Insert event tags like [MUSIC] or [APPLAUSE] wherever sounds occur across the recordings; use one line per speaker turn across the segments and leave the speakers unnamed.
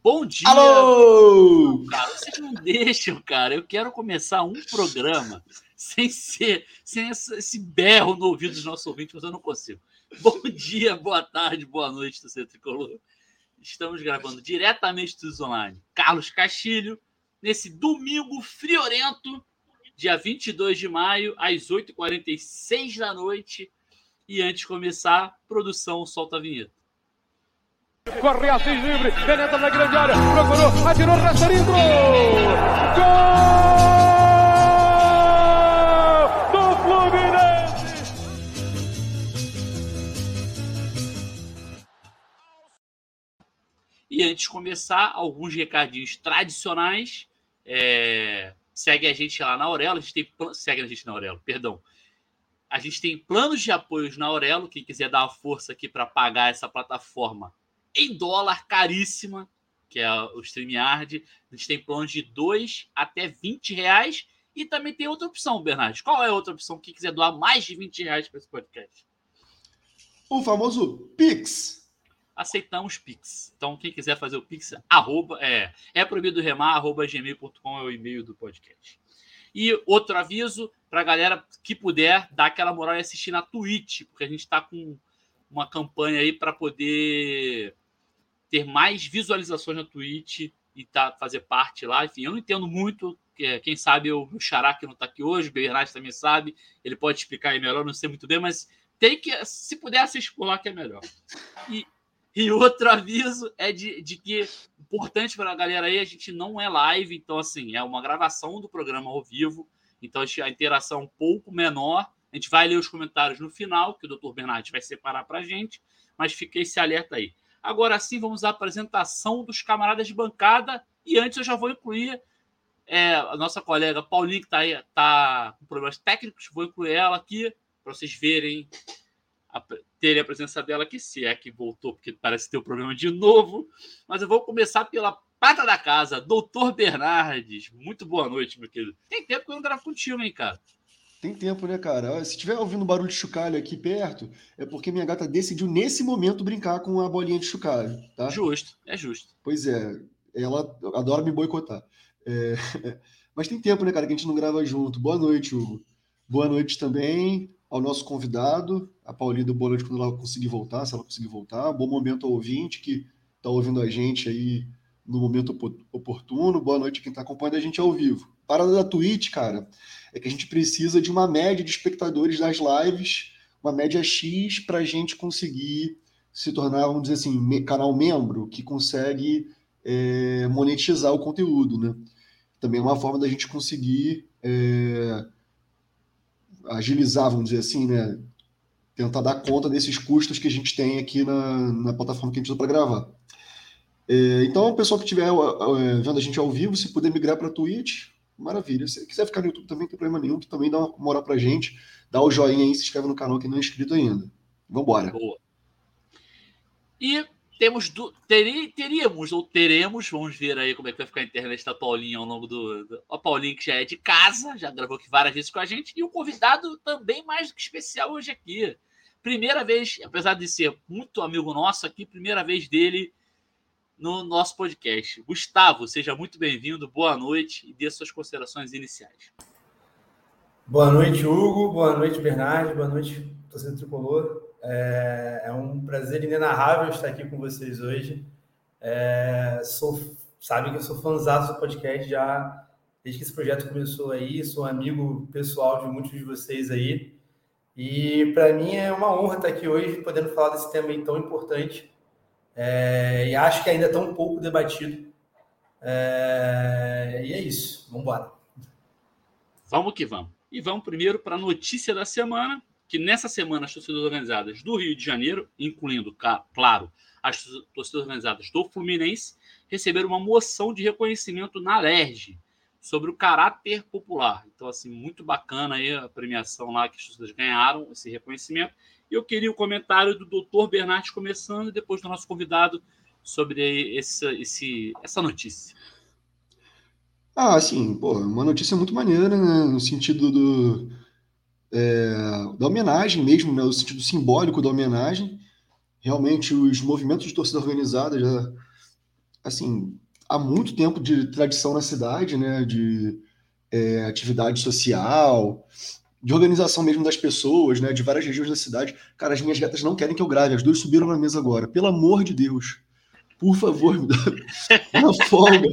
Bom dia!
Alô!
Cara, vocês não deixam, cara. Eu quero começar um programa sem ser, sem esse berro no ouvido dos nossos ouvintes, mas eu não consigo. Bom dia, boa tarde, boa noite, Centro Tricolor. Estamos gravando diretamente do Online. Carlos Castilho, nesse domingo friorento, dia 22 de maio, às 8h46 da noite. E antes de começar, produção solta a vinheta.
Corre Assis livre, penetra na grande área, procurou, atirou, Rasterinho, gol! Do Fluminense!
E antes de começar, alguns recadinhos tradicionais. É... Segue a gente lá na Aurelo, a gente tem segue a gente na Aurelo, perdão. A gente tem planos de apoios na Aurelo, quem quiser dar uma força aqui para pagar essa plataforma em dólar, caríssima, que é o StreamYard. A gente tem planos de 2 até 20 reais. E também tem outra opção, Bernardo. Qual é a outra opção? Quem quiser doar mais de 20 reais para esse podcast?
O famoso Pix.
Aceitamos Pix. Então, quem quiser fazer o Pix, arroba, é, é proibido remar, arroba gmail.com é o e-mail do podcast. E outro aviso para a galera que puder dar aquela moral e assistir na Twitch, porque a gente está com uma campanha aí para poder ter mais visualizações na Twitch e tá, fazer parte lá. Enfim, eu não entendo muito. Quem sabe o Xará que não está aqui hoje, o Bernardo também sabe, ele pode explicar aí melhor, não sei muito bem, mas tem que, se puder assistir por lá, que é melhor. E, e outro aviso é de, de que, importante para a galera aí, a gente não é live, então, assim, é uma gravação do programa ao vivo, então a interação é um pouco menor. A gente vai ler os comentários no final, que o Dr. Bernardo vai separar para a gente, mas fiquei esse alerta aí. Agora sim, vamos à apresentação dos camaradas de bancada. E antes eu já vou incluir é, a nossa colega Paulinha, que está tá com problemas técnicos. Vou incluir ela aqui para vocês verem, a, terem a presença dela aqui, se é que voltou, porque parece ter um problema de novo. Mas eu vou começar pela pata da casa, Doutor Bernardes. Muito boa noite, meu querido. Tem tempo que eu não gravo contigo, hein, cara?
Tem tempo, né, cara? Se estiver ouvindo barulho de chocalho aqui perto, é porque minha gata decidiu nesse momento brincar com a bolinha de chocalho, tá?
Justo, é justo.
Pois é, ela adora me boicotar. É... [LAUGHS] Mas tem tempo, né, cara, que a gente não grava junto. Boa noite, Hugo. Boa noite também ao nosso convidado, a Paulinha do Boa Noite, quando ela conseguir voltar, se ela conseguir voltar. Bom momento ao ouvinte que está ouvindo a gente aí no momento oportuno. Boa noite a quem está acompanhando a gente ao vivo. Parada da Twitch, cara é que a gente precisa de uma média de espectadores das lives, uma média X, para a gente conseguir se tornar, vamos dizer assim, canal membro que consegue é, monetizar o conteúdo, né? Também é uma forma da gente conseguir é, agilizar, vamos dizer assim, né? Tentar dar conta desses custos que a gente tem aqui na, na plataforma que a gente usa para gravar. É, então, o pessoal que estiver é, vendo a gente ao vivo, se puder migrar para Twitch, maravilha. Se quiser ficar no YouTube também, não tem problema nenhum, que também dá uma moral pra gente. Dá o joinha aí, se inscreve no canal que não é inscrito ainda. Vambora. Boa.
E temos do, teríamos ou teremos, vamos ver aí como é que vai ficar a internet da Paulinha ao longo do, do. A Paulinha que já é de casa, já gravou aqui várias vezes com a gente, e um convidado também mais do que especial hoje aqui. Primeira vez, apesar de ser muito amigo nosso aqui, primeira vez dele no nosso podcast. Gustavo, seja muito bem-vindo, boa noite e dê suas considerações iniciais.
Boa noite, Hugo, boa noite, Bernardo, boa noite, torcedor tricolor. É, é, um prazer inenarrável estar aqui com vocês hoje. É, sou, sabe que eu sou fãzão do podcast já desde que esse projeto começou aí, sou amigo pessoal de muitos de vocês aí. E para mim é uma honra estar aqui hoje, podendo falar desse tema tão importante é, e acho que ainda está um pouco debatido. É, e é isso. Vamos embora.
Vamos que vamos. E vamos primeiro para a notícia da semana, que nessa semana as torcidas organizadas do Rio de Janeiro, incluindo, claro, as torcidas organizadas do Fluminense, receberam uma moção de reconhecimento na LERJ sobre o caráter popular. Então, assim, muito bacana aí a premiação lá que as torcidas ganharam, esse reconhecimento. Eu queria o comentário do doutor Bernardes começando, e depois do nosso convidado, sobre esse, esse, essa notícia.
Ah, sim, pô, uma notícia muito maneira, né? No sentido do, é, da homenagem mesmo, né? No sentido simbólico da homenagem. Realmente, os movimentos de torcida organizada já assim, há muito tempo de tradição na cidade, né? De é, atividade social, de organização mesmo das pessoas, né? De várias regiões da cidade. Cara, as minhas gatas não querem que eu grave, as duas subiram na mesa agora. Pelo amor de Deus. Por favor, me dá [LAUGHS] uma folga.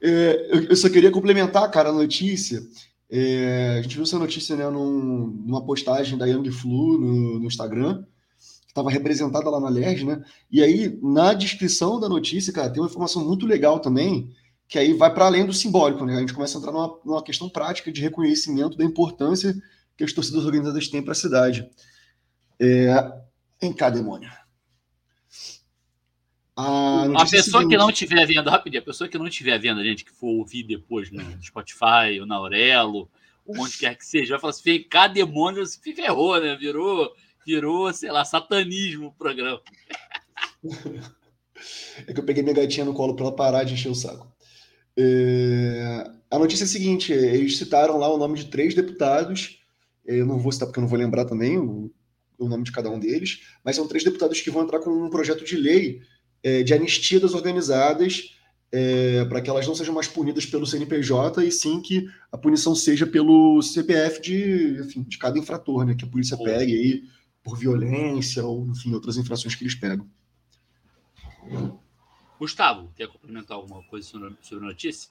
É, eu, só queria complementar, cara, a notícia. É, a gente viu essa notícia né, num, numa postagem da Young Flu no, no Instagram, que estava representada lá na LERJ, né? E aí, na descrição da notícia, cara, tem uma informação muito legal também, que aí vai para além do simbólico, né? A gente começa a entrar numa, numa questão prática de reconhecimento da importância que as torcidas organizadas têm para a cidade. É... Em cá, demônio.
A, a pessoa seguinte... que não estiver vendo, rapidinho, a pessoa que não estiver vendo, a gente, que for ouvir depois no Spotify ou na Aurelo, ou onde quer que seja, vai falar assim, cá, demônio, se ferrou, né? Virou, virou, sei lá, satanismo o programa. [LAUGHS]
É que eu peguei minha gatinha no colo para ela parar de encher o saco. É... A notícia é a seguinte: eles citaram lá o nome de três deputados. Eu não vou citar porque eu não vou lembrar também o, o nome de cada um deles, mas são três deputados que vão entrar com um projeto de lei é, de anistia das organizadas, é, para que elas não sejam mais punidas pelo CNPJ, e sim que a punição seja pelo CPF de, enfim, de cada infrator, né? Que a polícia pegue aí por violência ou, enfim, outras infrações que eles pegam.
Gustavo, quer complementar alguma coisa sobre, a notícia?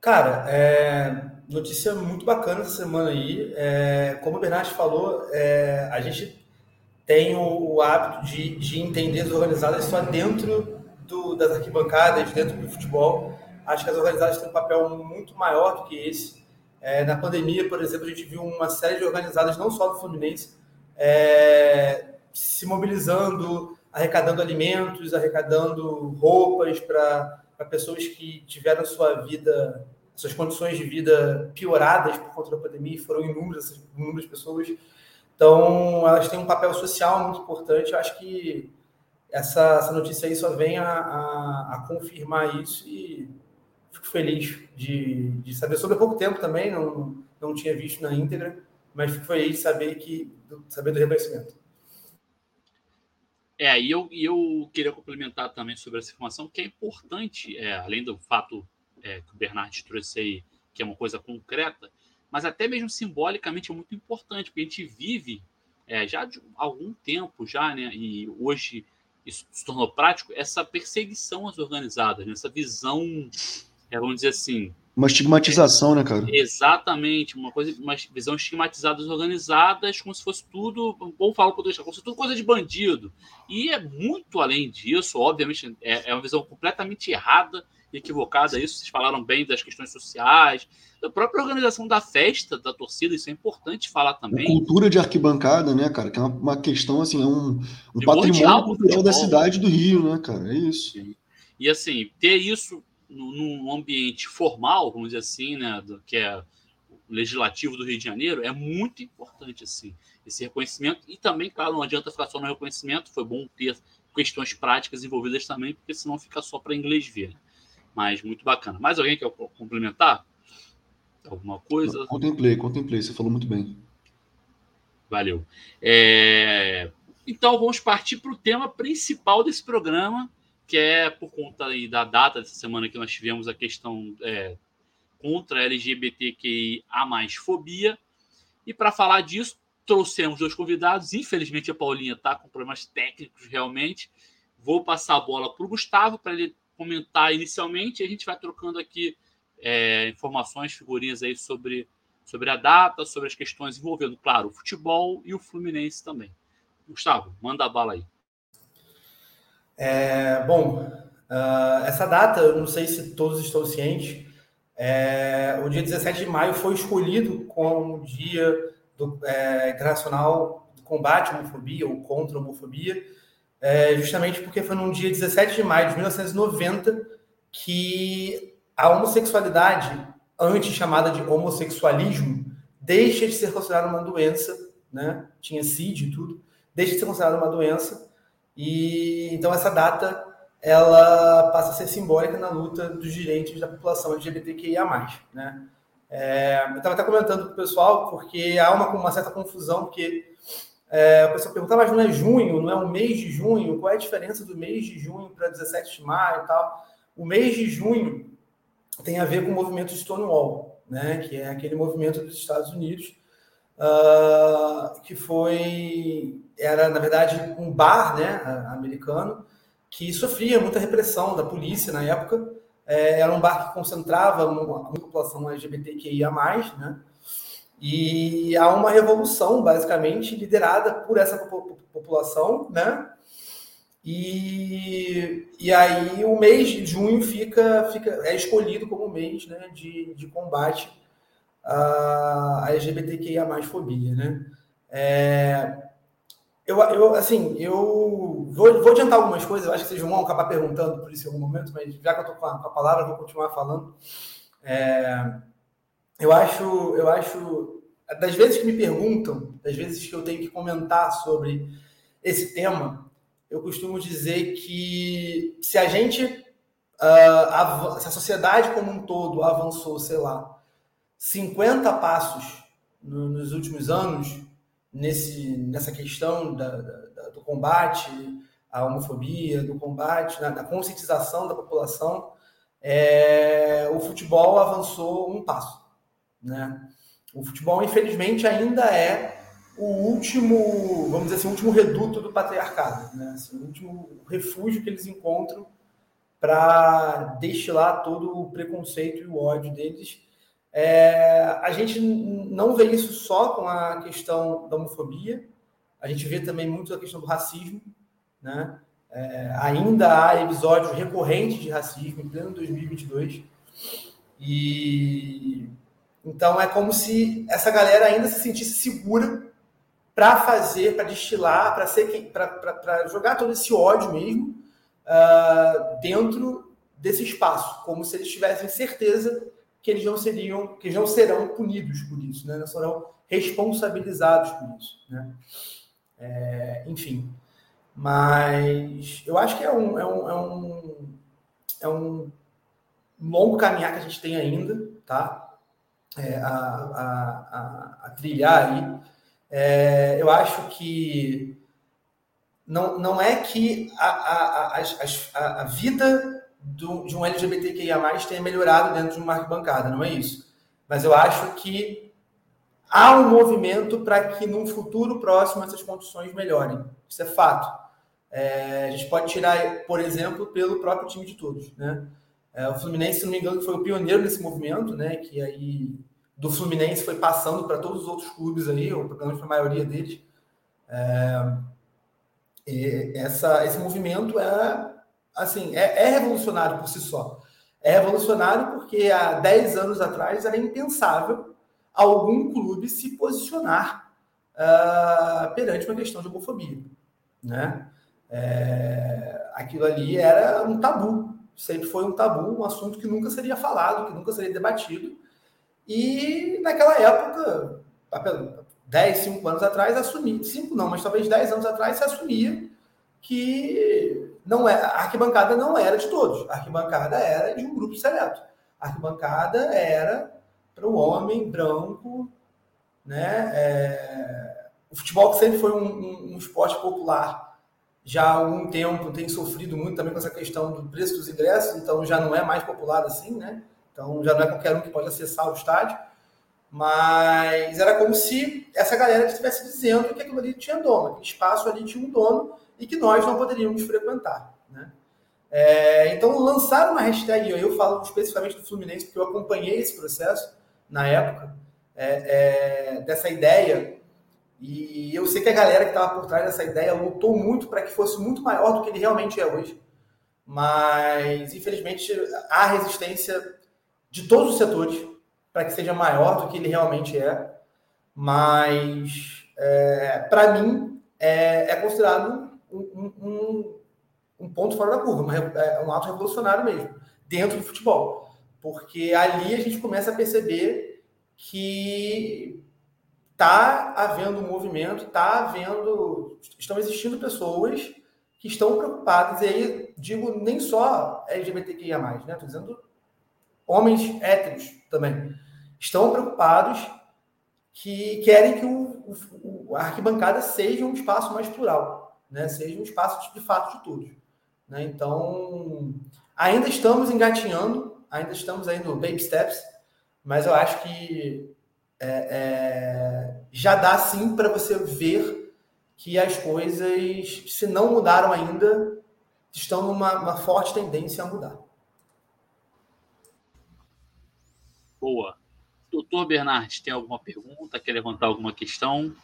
Cara, é, notícia muito bacana essa semana aí. É, como o Bernardo falou, é, a gente tem o, o hábito de, de entender as organizadas só dentro do, das arquibancadas, dentro do futebol. Acho que as organizadas têm um papel muito maior do que esse. É, na pandemia, por exemplo, a gente viu uma série de organizadas, não só do Fluminense, é, se mobilizando, arrecadando alimentos, arrecadando roupas para pessoas que tiveram sua vida, suas condições de vida pioradas por conta da pandemia, foram inúmeras, inúmeras pessoas então, elas têm um papel social muito importante. Eu acho que essa, essa notícia aí só vem a, a, a confirmar isso e fico feliz de, de saber. Sobre pouco tempo também, não, não tinha visto na íntegra, mas fico feliz de saber, que, saber do reconhecimento.
É, e eu, eu queria complementar também sobre essa informação, que é importante, é, além do fato é, que o Bernard trouxe aí, que é uma coisa concreta, mas até mesmo simbolicamente é muito importante, porque a gente vive é, já de algum tempo já, né? E hoje isso se tornou prático, essa perseguição às organizadas, né? essa visão, é, vamos dizer assim.
Uma estigmatização, é, né, cara?
Exatamente, uma coisa, uma visão estigmatizada das organizadas, como se fosse tudo, ou falo para como se fosse tudo coisa de bandido. E é muito além disso, obviamente, é, é uma visão completamente errada equivocada isso. Vocês falaram bem das questões sociais, da própria organização da festa da torcida, isso é importante falar também.
A cultura de arquibancada, né, cara? Que é uma, uma questão, assim, é um, um patrimônio cultural da cidade do Rio, né, cara? É isso. Sim.
E assim, ter isso num ambiente formal, vamos dizer assim, né, do, que é o legislativo do Rio de Janeiro, é muito importante, assim, esse reconhecimento. E também, claro, não adianta ficar só no reconhecimento, foi bom ter questões práticas envolvidas também, porque senão fica só para inglês ver. Né? mas muito bacana. Mais alguém quer complementar? Alguma coisa?
Contemplei, contemplei, você falou muito bem.
Valeu. É... Então vamos partir para o tema principal desse programa, que é por conta da data dessa semana que nós tivemos a questão é, contra a LGBTQIA mais fobia. E para falar disso, trouxemos dois convidados. Infelizmente a Paulinha está com problemas técnicos realmente. Vou passar a bola para o Gustavo para ele comentar inicialmente, e a gente vai trocando aqui é, informações, figurinhas aí sobre, sobre a data, sobre as questões envolvendo, claro, o futebol e o Fluminense também. Gustavo, manda a bala aí.
É, bom, uh, essa data, eu não sei se todos estão cientes, é, o dia 17 de maio foi escolhido como dia do, é, internacional do combate à homofobia ou contra a homofobia, é, justamente porque foi num dia 17 de maio de 1990 que a homossexualidade, antes chamada de homossexualismo, deixa de ser considerada uma doença, né? Tinha CID e tudo, deixa de ser considerada uma doença. E então essa data ela passa a ser simbólica na luta dos direitos da população LGBTQIA+, né? É, eu estava até comentando com o pessoal, porque há uma, uma certa confusão, porque É, o pessoal pergunta, mas não é junho, não é o mês de junho? Qual é a diferença do mês de junho para 17 de maio e tal? O mês de junho tem a ver com o movimento Stonewall, né? que é aquele movimento dos Estados Unidos, uh, que foi, era, na verdade, um bar né, americano, que sofria muita repressão da polícia na época. É, era um bar que concentrava uma, população LGBTQIA+, né? E há uma revolução, basicamente, liderada por essa população, né? E, e aí o mês de junho fica, fica é escolhido como mês né, de, de combate à, LGBTQIA fobia, né? É, eu, eu, assim, eu vou, vou adiantar algumas coisas, eu acho que vocês vão acabar perguntando por isso em algum momento, mas já que eu estou com, com, a palavra, vou continuar falando. É, eu acho, eu acho, das vezes que me perguntam, das vezes que eu tenho que comentar sobre esse tema, eu costumo dizer que se a gente, uh, se a sociedade como um todo avançou, sei lá, 50 passos no, nos últimos anos nesse, nessa questão da, da, do combate à homofobia, do combate, na, da conscientização da população, é, o futebol avançou um passo. Né? O futebol, infelizmente, ainda é o último, vamos dizer assim, o último reduto do patriarcado, né? Assim, o último refúgio que eles encontram para destilar todo o preconceito e o ódio deles. É, a gente não vê isso só com a questão da homofobia, a gente vê também muito a questão do racismo, né? É, ainda há episódios recorrentes de racismo em pleno 2022 e então é como se essa galera ainda se sentisse segura para fazer, para destilar, para ser para jogar todo esse ódio mesmo uh, dentro desse espaço, como se eles tivessem certeza que eles não seriam, que não serão punidos por isso, né? não serão responsabilizados por isso, né? É, enfim, mas eu acho que é um, é um, é um, é um longo caminhar que a gente tem ainda, tá? É, a, a, a, a trilhar aí. É, eu acho que não, não é que a, a, a, a vida do, de um LGBTQIA tenha melhorado dentro de uma arquibancada, não é isso. Mas eu acho que há um movimento para que num futuro próximo essas condições melhorem. Isso é fato. É, a gente pode tirar, por exemplo, pelo próprio time de todos. Né? É, o Fluminense, se não me engano, foi o pioneiro nesse movimento, né? que aí do Fluminense foi passando para todos os outros clubes aí, ou pelo menos para a maioria deles. É, essa, esse movimento é assim é, é, revolucionário por si só. É revolucionário porque há 10 anos atrás era impensável algum clube se posicionar uh, perante uma questão de homofobia. Né? É, aquilo ali era um tabu, sempre foi um tabu, um assunto que nunca seria falado, que nunca seria debatido e naquela época, 10, 5 anos atrás, assumia, 5 não, mas talvez 10 anos atrás, se assumia que não é, a arquibancada não era de todos, a arquibancada era de um grupo seleto. A arquibancada era para o homem branco, né? É, o futebol que sempre foi um, um, um, esporte popular, já há algum tempo tem sofrido muito também com essa questão do preço dos ingressos, então já não é mais popular assim, né? Então já não é qualquer um que pode acessar o estádio. Mas era como se essa galera estivesse dizendo que aquilo ali tinha dono, aquele espaço ali tinha um dono e que nós não poderíamos frequentar. Né? É, então lançaram uma hashtag, eu falo especificamente do Fluminense, porque eu acompanhei esse processo na época, é, é, dessa ideia. E eu sei que a galera que estava por trás dessa ideia lutou muito para que fosse muito maior do que ele realmente é hoje. Mas, infelizmente, há resistência de todos os setores para que seja maior do que ele realmente é. Mas, é, para mim, é, é considerado um, um, um, ponto fora da curva, é um ato revolucionário mesmo, dentro do futebol. Porque ali a gente começa a perceber que está havendo um movimento, está havendo, estão existindo pessoas que estão preocupadas, e aí digo nem só LGBTQIA+, né? Estou dizendo homens héteros também, estão preocupados que querem que o, o, a arquibancada seja um espaço mais plural, né? seja um espaço de fato de todos. Né? Então, ainda estamos engatinhando, ainda estamos aí no baby steps, mas eu acho que é, é, já dá sim para você ver que as coisas, se não mudaram ainda, estão numa forte tendência a mudar.
Boa. Doutor Bernardes, tem alguma pergunta? Quer levantar alguma questão?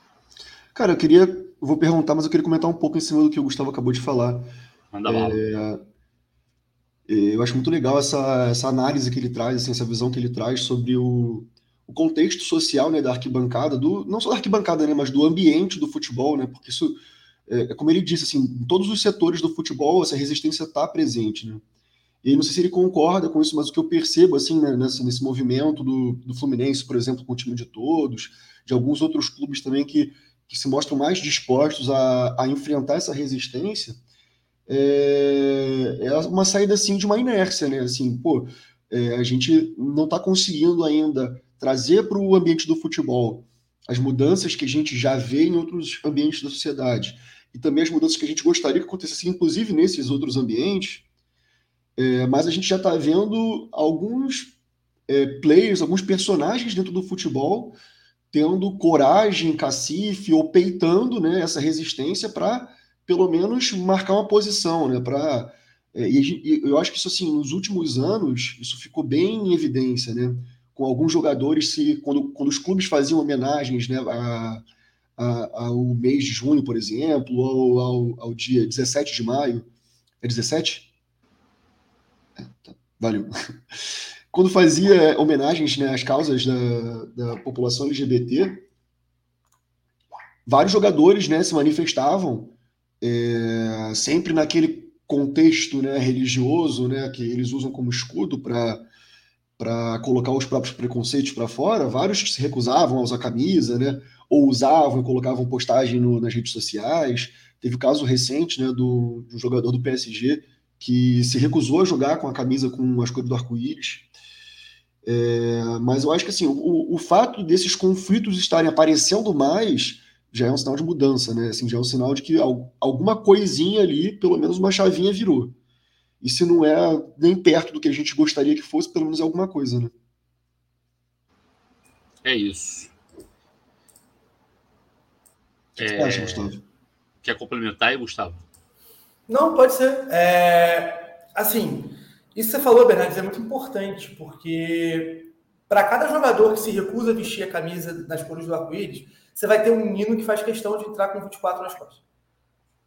Cara, eu queria. Eu vou perguntar, mas eu queria comentar um pouco em cima do que o Gustavo acabou de falar.
Manda lá.
É, eu acho muito legal essa, essa análise que ele traz, assim, essa visão que ele traz sobre o, o contexto social né, da arquibancada, do, não só da arquibancada, né, mas do ambiente do futebol, né, porque isso, é, é como ele disse, assim, em todos os setores do futebol essa resistência está presente. Né. E não sei se ele concorda com isso, mas o que eu percebo assim né, nesse, nesse movimento do, do Fluminense, por exemplo, com o time de todos, de alguns outros clubes também que, que se mostram mais dispostos a, a enfrentar essa resistência, é, é uma saída assim de uma inércia, né? Assim, pô, é, a gente não está conseguindo ainda trazer para o ambiente do futebol as mudanças que a gente já vê em outros ambientes da sociedade e também as mudanças que a gente gostaria que acontecessem, inclusive nesses outros ambientes é, mas a gente já está vendo alguns é, players, alguns personagens dentro do futebol tendo coragem, cacife ou peitando né, essa resistência para pelo menos marcar uma posição, né? Para é, e, eu acho que isso assim nos últimos anos isso ficou bem em evidência, né? Com alguns jogadores se quando, quando os clubes faziam homenagens, né? A, a, ao mês de junho, por exemplo, ou ao, ao dia 17 de maio, é 17? Valeu. [LAUGHS] Quando fazia homenagens né, às causas da, da população LGBT, vários jogadores né, se manifestavam é, sempre naquele contexto né, religioso né, que eles usam como escudo para colocar os próprios preconceitos para fora. Vários se recusavam a usar camisa, né, ou usavam e colocavam postagem no, nas redes sociais. Teve o caso recente né, do, de um jogador do PSG que se recusou a jogar com a camisa com as cores do arco-íris. É, mas eu acho que assim, o, o fato desses conflitos estarem aparecendo mais já é um sinal de mudança, né? Assim, já é um sinal de que alguma coisinha ali, pelo menos uma chavinha virou. E se não é nem perto do que a gente gostaria que fosse, pelo menos é alguma coisa, né?
É isso.
O que é... você acha, Gustavo?
Quer complementar aí, Gustavo?
Não, pode ser. É, assim, isso que você falou, Bernardes, é muito importante, porque para cada jogador que se recusa a vestir a camisa nas cores do arco-íris, você vai ter um menino que faz questão de entrar com 24 nas costas. Não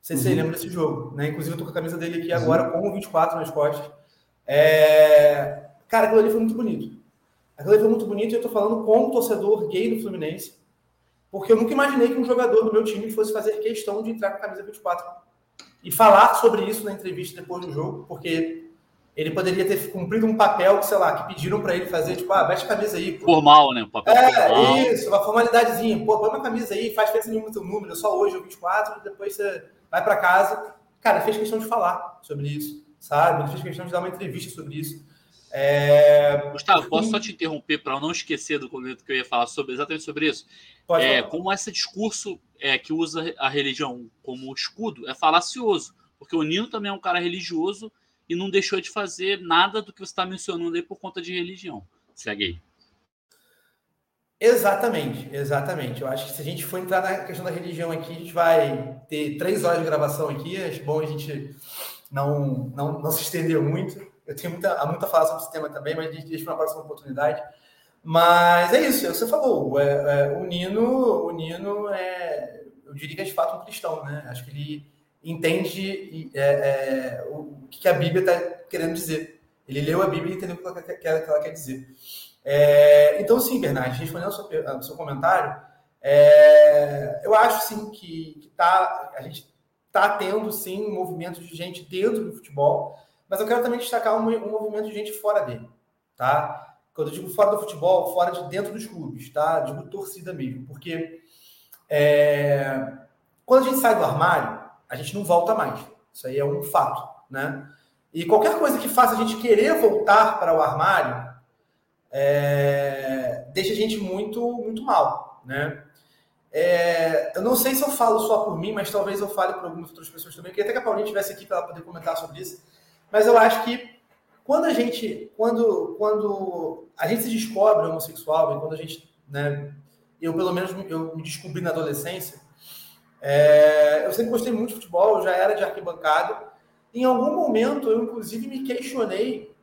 sei se uhum. você lembra desse jogo, né? Inclusive, eu tô com a camisa dele aqui uhum. agora com o 24 nas costas. É... Cara, aquilo ali foi muito bonito. Aquilo ali foi muito bonito e eu tô falando como torcedor gay do Fluminense, porque eu nunca imaginei que um jogador do meu time fosse fazer questão de entrar com a camisa 24 e falar sobre isso na entrevista depois do jogo, porque ele poderia ter cumprido um papel, sei lá, que pediram para ele fazer, tipo, ah, veste a camisa aí.
Pô. Formal, né? Um papel
é,
formal.
isso, uma formalidadezinha. Pô, põe uma camisa aí, faz festa nenhuma teu número, só hoje, o 24, depois você vai para casa. Cara, fez questão de falar sobre isso, sabe? Ele fez questão de dar uma entrevista sobre isso. É...
Gustavo, posso só te interromper para não esquecer do momento que eu ia falar sobre exatamente sobre isso? Pode é, como esse discurso é, que usa a religião como escudo é falacioso, porque o Nino também é um cara religioso e não deixou de fazer nada do que você está mencionando aí por conta de religião. Segue aí.
Exatamente, exatamente. Eu acho que se a gente for entrar na questão da religião aqui, a gente vai ter três horas de gravação aqui. Acho bom a gente não, não, não se estender muito. Eu tenho muita, muita falar sobre esse tema também, mas a gente deixa para uma próxima oportunidade. Mas é isso, é você falou. É, é, o Nino, o Nino é, eu diria que é de fato um cristão, né? Acho que ele entende é, é, o que a Bíblia está querendo dizer. Ele leu a Bíblia e entendeu o que ela, que ela quer dizer. É, então, sim, Bernardo, respondendo ao seu, ao seu comentário, é, eu acho sim que, que tá, a gente está tendo sim um movimento de gente dentro do futebol, mas eu quero também destacar um, um movimento de gente fora dele, tá? Quando eu digo fora do futebol, fora de dentro dos clubes, tá? Digo torcida mesmo, porque é, quando a gente sai do armário, a gente não volta mais. Isso aí é um fato, né? E qualquer coisa que faça a gente querer voltar para o armário é, deixa a gente muito, muito mal, né? É, eu não sei se eu falo só por mim, mas talvez eu fale por algumas outras pessoas também. Queria até que a Paulinha estivesse aqui para ela poder comentar sobre isso. Mas eu acho que quando a gente, quando, quando a gente se descobre homossexual, e quando a gente, né, eu pelo menos eu me descobri na adolescência, é, eu sempre gostei muito de futebol, eu já era de arquibancada. Em algum momento eu inclusive me questionei,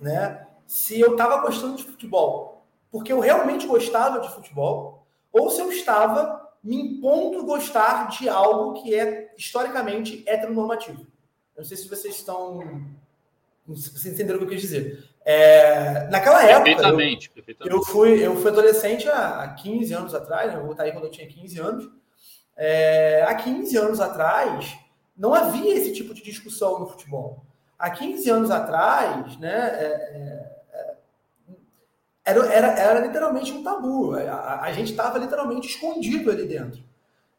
né, se eu estava gostando de futebol, porque eu realmente gostava de futebol, ou se eu estava me impondo gostar de algo que é historicamente heteronormativo. Eu não sei se vocês estão. Se vocês entenderam o que eu quis dizer. É, naquela época.
Perfeitamente, eu, perfeitamente.
Eu, fui, eu fui adolescente há 15 anos atrás, né? eu aí quando eu tinha 15 anos. É, há 15 anos atrás, não havia esse tipo de discussão no futebol. Há 15 anos atrás, né, é, é, é, era, era, era literalmente um tabu. A, a gente estava literalmente escondido ali dentro.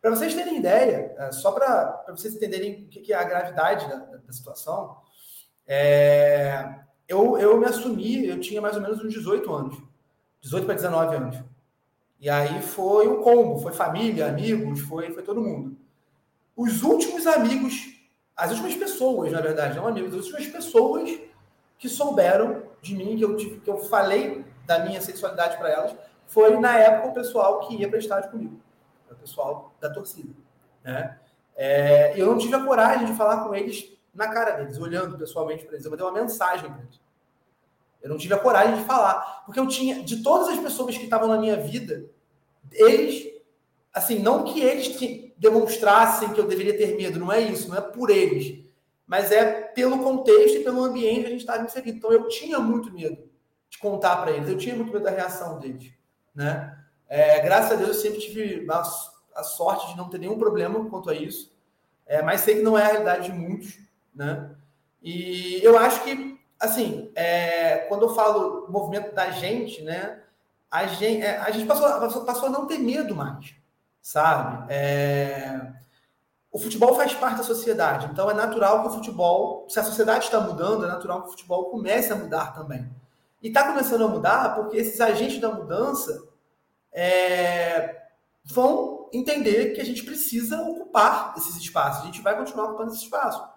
Para vocês terem ideia, é, só para vocês entenderem o que é a gravidade da, da situação, é, eu, eu me assumi, eu tinha mais ou menos uns 18 anos. 18 para 19 anos. E aí foi um combo, foi família, amigos, foi, foi todo mundo. Os últimos amigos, as últimas pessoas, na verdade, não amigos, as últimas pessoas que souberam de mim, que eu, tive, que eu falei da minha sexualidade para elas, foi na época o pessoal que ia para estádio comigo, o pessoal da torcida. Né? É, eu não tive a coragem de falar com eles na cara deles, olhando pessoalmente para eles. Eu mandei uma mensagem para eles. Eu não tive a coragem de falar. Porque eu tinha, de todas as pessoas que estavam na minha vida, eles, assim, não que eles demonstrassem que eu deveria ter medo, não é isso, não é por eles, mas é pelo contexto e pelo ambiente que a gente estava inserido. Então eu tinha muito medo de contar para eles, eu tinha muito medo da reação deles, né? É, graças a Deus eu sempre tive a, a, sorte de não ter nenhum problema quanto a isso, é, mas sei que não é a realidade de muitos, né? E eu acho que assim, é, quando eu falo movimento da gente, né? A gente, é, a gente passou, passou, a não ter medo mais, sabe? É, o futebol faz parte da sociedade, então é natural que o futebol, se a sociedade está mudando, é natural que o futebol comece a mudar também. E está começando a mudar porque esses agentes da mudança é, vão entender que a gente precisa ocupar esses espaços. A gente vai continuar ocupando esse espaço.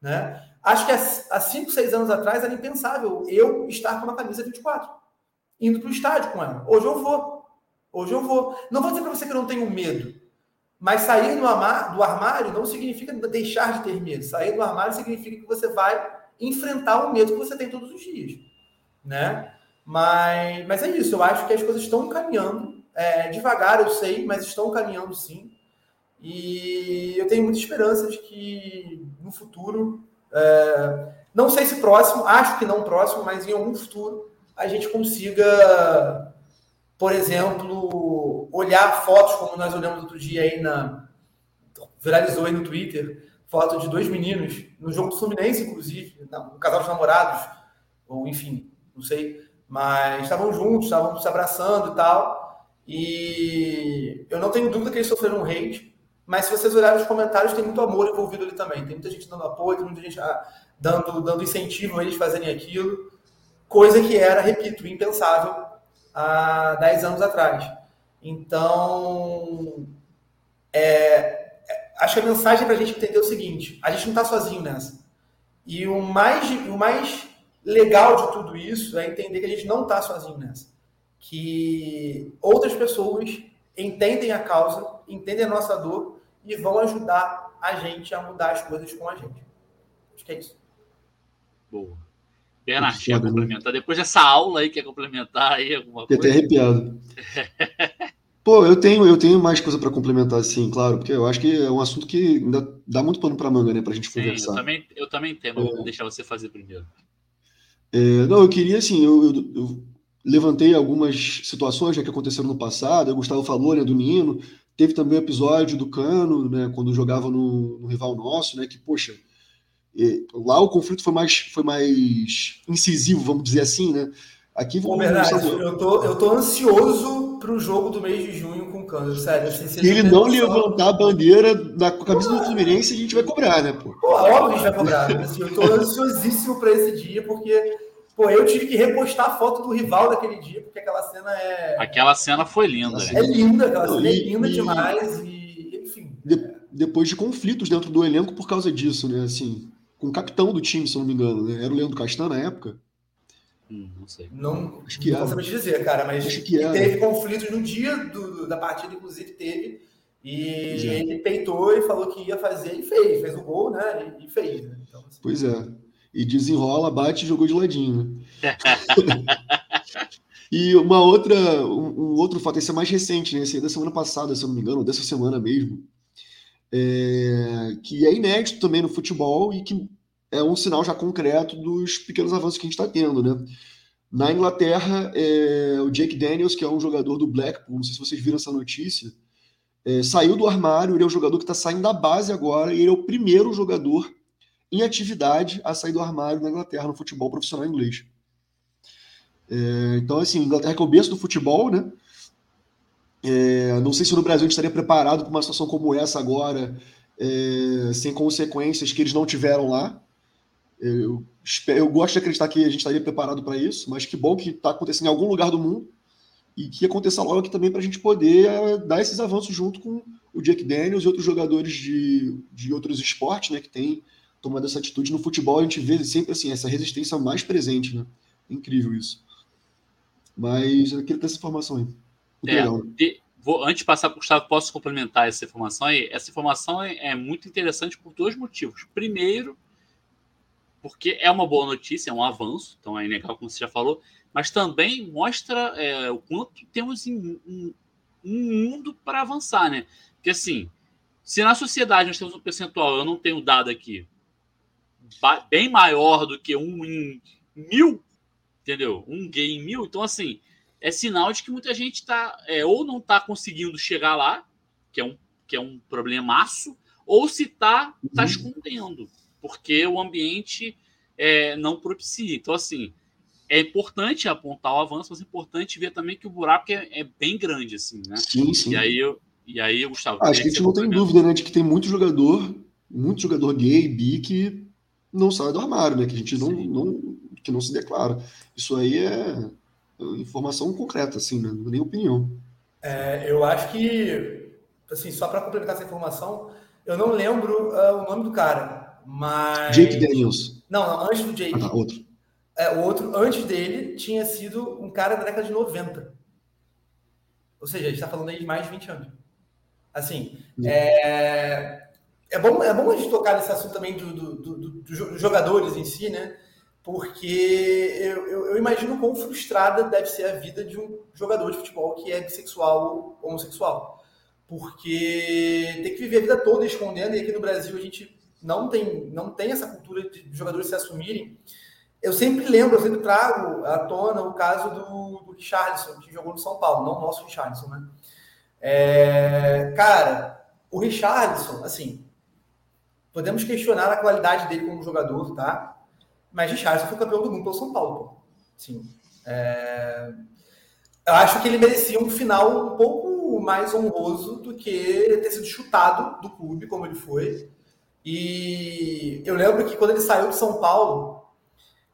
Né? Acho que há 5, 6 anos atrás era impensável eu estar com uma camisa 24, indo para o estádio com ela. Hoje eu vou. Hoje eu vou. Não vou dizer para você que eu não tenho medo, mas sair do armário não significa deixar de ter medo. Sair do armário significa que você vai enfrentar o medo que você tem todos os dias. Né? Mas, mas é isso, eu acho que as coisas estão caminhando. É, devagar, eu sei, mas estão caminhando sim. E eu tenho muita esperança de que no futuro, é, não sei se próximo, acho que não próximo, mas em algum futuro, a gente consiga, por exemplo, olhar fotos como nós olhamos outro dia aí na. viralizou aí no Twitter, foto de dois meninos, no jogo do Fluminense, inclusive, no casal de namorados, ou enfim, não sei, mas estavam juntos, estavam se abraçando e tal. E eu não tenho dúvida que eles sofreram um hate, mas se vocês olharem os comentários, tem muito amor envolvido ali também. Tem muita gente dando apoio, tem muita gente ah, dando, dando incentivo a eles fazerem aquilo. Coisa que era, repito, impensável há 10 anos atrás. Então, é, é acho que a mensagem para a gente entender é o seguinte: a gente não está sozinho nessa. E o mais, o mais legal de tudo isso é entender que a gente não está sozinho nessa. Que outras pessoas entendem a causa, entendem a nossa dor e vão ajudar a gente a mudar as coisas com a gente. Acho que é isso.
Boa. Bernard, quer né? complementar? Depois dessa aula aí, quer complementar aí alguma
coisa? Fiquei até arrepiado. [LAUGHS] Pô, eu tenho, eu tenho mais coisa para complementar, sim, claro, porque eu acho que é um assunto que ainda dá muito pano para manga, né, para a gente sim, conversar.
Eu também, eu também tenho, mas é. vou deixar você fazer primeiro.
É, não, eu queria, assim, eu, eu, eu, levantei algumas situações né, que aconteceram no passado, o Gustavo falou, né, do Nino, Teve também o episódio do Cano, né, quando jogava no, no rival nosso, né, que, poxa, lá o conflito foi mais, foi mais incisivo, vamos dizer assim, né? Aqui
vamos verdade, eu tô, eu tô ansioso para o jogo do mês de junho com o Cano, sério.
Se ele não levantar a bandeira da camisa do Fluminense, a gente vai cobrar, né, pô?
Pô, óbvio que a gente vai cobrar. Assim, eu tô ansiosíssimo para esse dia, porque Pô, eu tive que repostar a foto do rival daquele dia, porque aquela cena é.
Aquela cena foi linda.
É linda, aquela cena é linda e, demais. E, enfim.
De, depois de conflitos dentro do elenco por causa disso, né? Assim, com o capitão do time, se eu não me engano, né? Era o Leandro Castan na época.
Hum, não sei. Não, acho que não posso dizer, cara, mas acho que teve conflitos no dia do, da partida, inclusive teve. E Já. ele peitou e falou que ia fazer e fez. Fez o gol, né? E, e fez, né?
Então, assim. Pois é. E desenrola, bate e jogou de ladinho. Né? [LAUGHS] e uma outra, um, um, outro fato, esse é mais recente, né? Esse é da semana passada, se eu não me engano, dessa semana mesmo. É, que é inédito também no futebol e que é um sinal já concreto dos pequenos avanços que a gente está tendo, né? Na Inglaterra, é, o Jake Daniels, que é um jogador do Blackpool, não sei se vocês viram essa notícia, é, saiu do armário, ele é um jogador que está saindo da base agora, e ele é o primeiro jogador em atividade a sair do armário na Inglaterra no futebol profissional inglês. É, então, assim, Inglaterra é o berço do futebol, né? É, não sei se no Brasil a gente estaria preparado para uma situação como essa agora, é, sem consequências que eles não tiveram lá. Eu, eu gosto de acreditar que a gente estaria preparado para isso, mas que bom que está acontecendo em algum lugar do mundo e que aconteça logo aqui também para a gente poder é, dar esses avanços junto com o Jack Daniels e outros jogadores de, de outros esportes, né, que tem tomado essa atitude. No futebol a gente vê sempre assim, essa resistência mais presente, né? É incrível isso. Mas eu queria ter essa informação aí.
É, de, vou, antes de passar para o Gustavo, posso complementar essa informação aí? Essa informação é, é muito interessante por dois motivos. Primeiro, porque é uma boa notícia, é um avanço, então é inegável, como você já falou, mas também mostra é, o quanto temos um, um mundo para avançar, né? Porque assim, se na sociedade nós temos um percentual, eu não tenho dado aqui, bem maior do que um em mil, entendeu? Um gay em mil, então assim, é sinal de que muita gente está é, ou não está conseguindo chegar lá, que é um, que é um problemaço, ou se está tá uhum. escondendo porque o ambiente é, não propicia. Então, assim, é importante apontar o avanço, mas é importante ver também que o buraco é, é bem grande, assim, né?
Sim, sim.
E aí, eu, e aí Gustavo...
Acho que a gente não tem dúvida, né, de que tem muito jogador, muito jogador gay, bi, que não sai do armário, né? Que a gente não, não, que não se declara. Isso aí é informação concreta, assim, né? Nem opinião.
É, eu acho que, assim, só para complementar essa informação, eu não lembro uh, o nome do cara, mas.
Jake Daniels.
Não, não antes do Jake.
Ah, outro.
É, o outro, antes dele, tinha sido um cara da década de 90. Ou seja, a gente está falando aí de mais de 20 anos. Assim, é, é, bom, é bom a gente tocar nesse assunto também do, do, do, dos jogadores em si, né? Porque eu, eu, eu, imagino quão frustrada deve ser a vida de um jogador de futebol que é bissexual ou homossexual. Porque tem que viver a vida toda escondendo, e aqui no Brasil a gente não tem, não tem essa cultura de jogadores se assumirem. Eu sempre lembro, eu sempre trago à tona o caso do, do Richardson, que jogou no São Paulo, não o nosso Richardson, né? É, cara, o Richardson, assim, podemos questionar a qualidade dele como jogador, tá? Mas Richardson foi campeão do mundo pelo São Paulo. Sim. É, eu acho que ele merecia um final um pouco mais honroso do que ter sido chutado do clube, como ele foi. E eu lembro que quando ele saiu de São Paulo,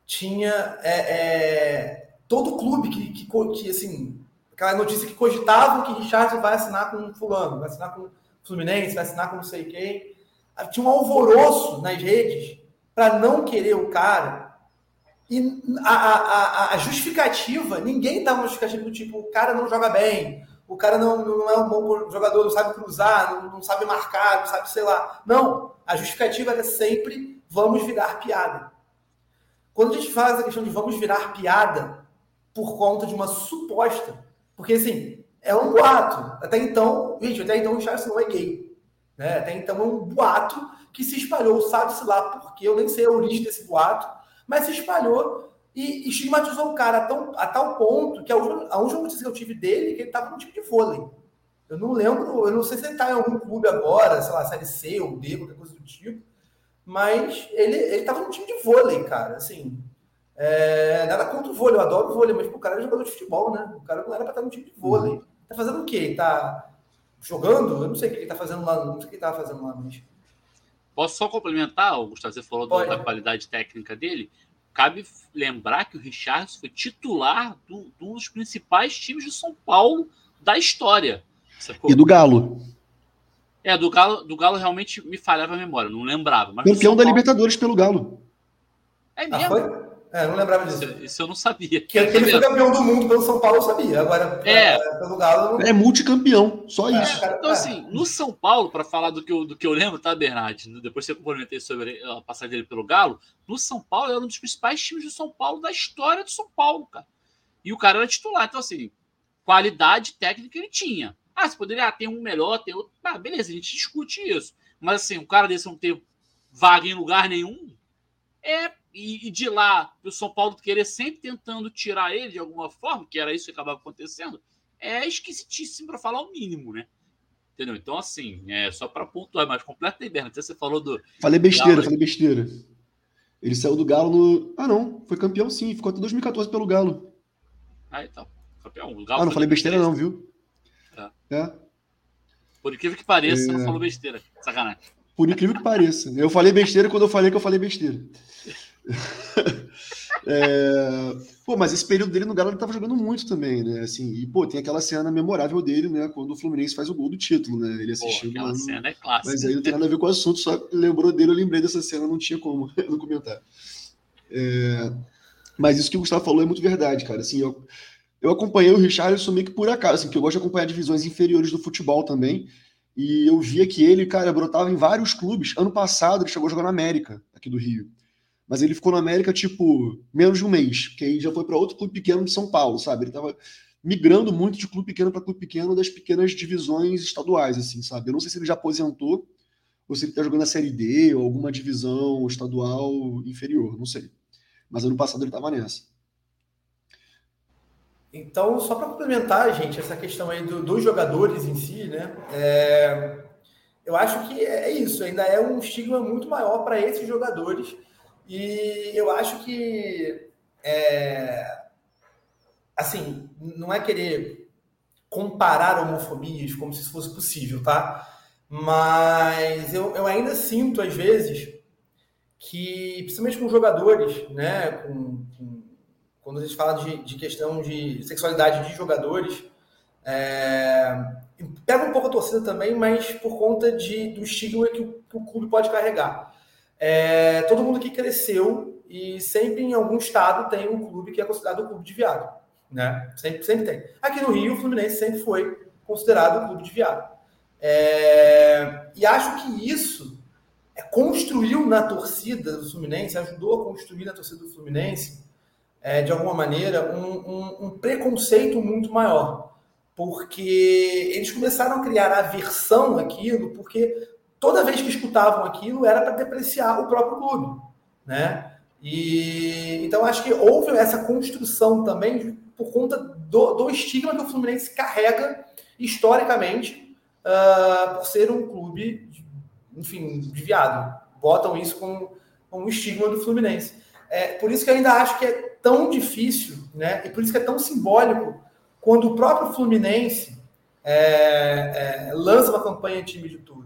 tinha é, é, todo o clube que, que, que, assim, aquela notícia que cogitavam que Richardson vai assinar com fulano, vai assinar com Fluminense, vai assinar com não sei quem. Tinha um alvoroço nas redes para não querer o cara. E a, a, a justificativa, ninguém dava uma justificativa do tipo, o cara não joga bem, o cara não, não é um bom jogador, não sabe cruzar, não, não sabe marcar, não sabe, sei lá. Não, a justificativa era sempre vamos virar piada. Quando a gente faz a questão de vamos virar piada por conta de uma suposta, porque assim, é um boato. Até então, gente, até então o Charles não é gay. Né? Até então é um boato que se espalhou, sabe-se lá porque, eu nem sei a origem desse boato, mas se espalhou e estigmatizou o cara a, tão, a tal ponto que a última, a última notícia que eu tive dele é que ele estava no time de vôlei. Eu não lembro, eu não sei se ele está em algum clube agora, sei lá, série C ou D, qualquer coisa do tipo, mas ele estava no time de vôlei, cara, assim. É, nada contra o vôlei, eu adoro o vôlei, mas o cara é jogador de futebol, né? O cara não era para estar no time de vôlei. Uhum. Tá fazendo o quê? Ele tá jogando? Eu não sei o que ele tá fazendo lá, não sei o que ele tava fazendo lá, mas.
Posso só complementar, Gustavo? Você falou Pode, da, né? qualidade técnica dele. cabe lembrar que o Richardson foi titular do, de um dos principais times de São Paulo da história.
Sacou? E do Galo.
É, do Galo, do Galo realmente me falhava a memória, não lembrava.
Mas Campeão da. Libertadores pelo Galo.
É ah, mesmo? Ah,
é, não lembrava disso.
Isso, isso, eu não sabia.
Que, que ele foi campeão do mundo pelo São Paulo, eu sabia. Agora,
é,
é pelo Galo.
Não... É multicampeão, só é, isso.
Cara, então, é. assim, no São Paulo, para falar do que, eu, do que eu lembro, tá, Bernard? Depois você complementei sobre a passagem dele pelo Galo. No São Paulo, era um dos principais times do São Paulo da história do São Paulo, cara. E o cara era titular. Então, assim, qualidade técnica ele tinha. Ah, você poderia ah, ter um melhor, ter outro. Ah, beleza, a gente discute isso. Mas assim, um cara desse não ter vaga em lugar nenhum, é. E, e de lá, o São Paulo querer sempre tentando tirar ele de alguma forma, que era isso que acabava acontecendo, é esquisitíssimo para falar o mínimo, né? Entendeu? Então, assim, é só para pontuar, mas completa ideia. Até você falou do.
Falei besteira, Galo. falei besteira. Ele saiu do Galo no. Ah, não. Foi campeão sim. Ficou até 2014 pelo Galo.
Ah, então. Campeão.
ah, não falei besteira, não, viu? É.
Por incrível que pareça, é... não falou besteira. Sacanagem.
Por incrível que pareça. Eu falei besteira quando eu falei que eu falei besteira. [LAUGHS] [LAUGHS] é... Pô, mas esse período dele no Galo ele tava jogando muito também, né? Assim, e, pô, tem aquela cena memorável dele, né? Quando o Fluminense faz o gol do título, né? Ele assistiu.
Pô, aquela cena é clássica.
Mas aí não tem nada a ver com o assunto, só lembrou dele, eu lembrei dessa cena, não tinha como [LAUGHS] não comentar. É... Mas isso que o Gustavo falou é muito verdade, cara. Assim, eu, eu acompanhei o Richarlison meio que por acaso, assim, porque eu gosto de acompanhar divisões inferiores do futebol também. E eu via que ele, cara, brotava em vários clubes. Ano passado ele chegou a jogar na América, aqui do Rio. Mas ele ficou na América, tipo, menos de um mês, que aí já foi para outro clube pequeno de São Paulo, sabe? Ele tava migrando muito de clube pequeno para clube pequeno das pequenas divisões estaduais, assim, sabe? Eu não sei se ele já aposentou ou se ele tá jogando a Série D ou alguma divisão estadual inferior, não sei. Mas ano passado ele tava nessa.
Então, só para complementar, gente, essa questão aí do, dos jogadores em si, né? É, eu acho que é isso, ainda é um estigma muito maior para esses jogadores. E eu acho que, é, assim, não é querer comparar homofobias como se isso fosse possível, tá? Mas eu, eu ainda sinto, às vezes, que, principalmente com jogadores, né, com, com quando a gente fala de, de questão de sexualidade de jogadores, é, pega um pouco a torcida também, mas por conta de, do estigma que o, que o clube pode carregar. É, todo mundo que cresceu e sempre em algum estado tem um clube que é considerado um clube de viado. Né? Sempre, sempre tem. Aqui no Rio, o Fluminense sempre foi considerado um clube de viado. É, e acho que isso é, construiu na torcida do Fluminense, ajudou a construir na torcida do Fluminense é, de alguma maneira, um, um, um, preconceito muito maior. Porque eles começaram a criar aversão àquilo, porque toda vez que escutavam aquilo era para depreciar o próprio clube. Né? E, então, acho que houve essa construção também por conta do, do estigma que o Fluminense carrega historicamente uh, por ser um clube, enfim, de viado. Botam isso como, como estigma do Fluminense. É, por isso que eu ainda acho que é tão difícil, né? E por isso que é tão simbólico quando o próprio Fluminense é, é, lança uma campanha time de todos.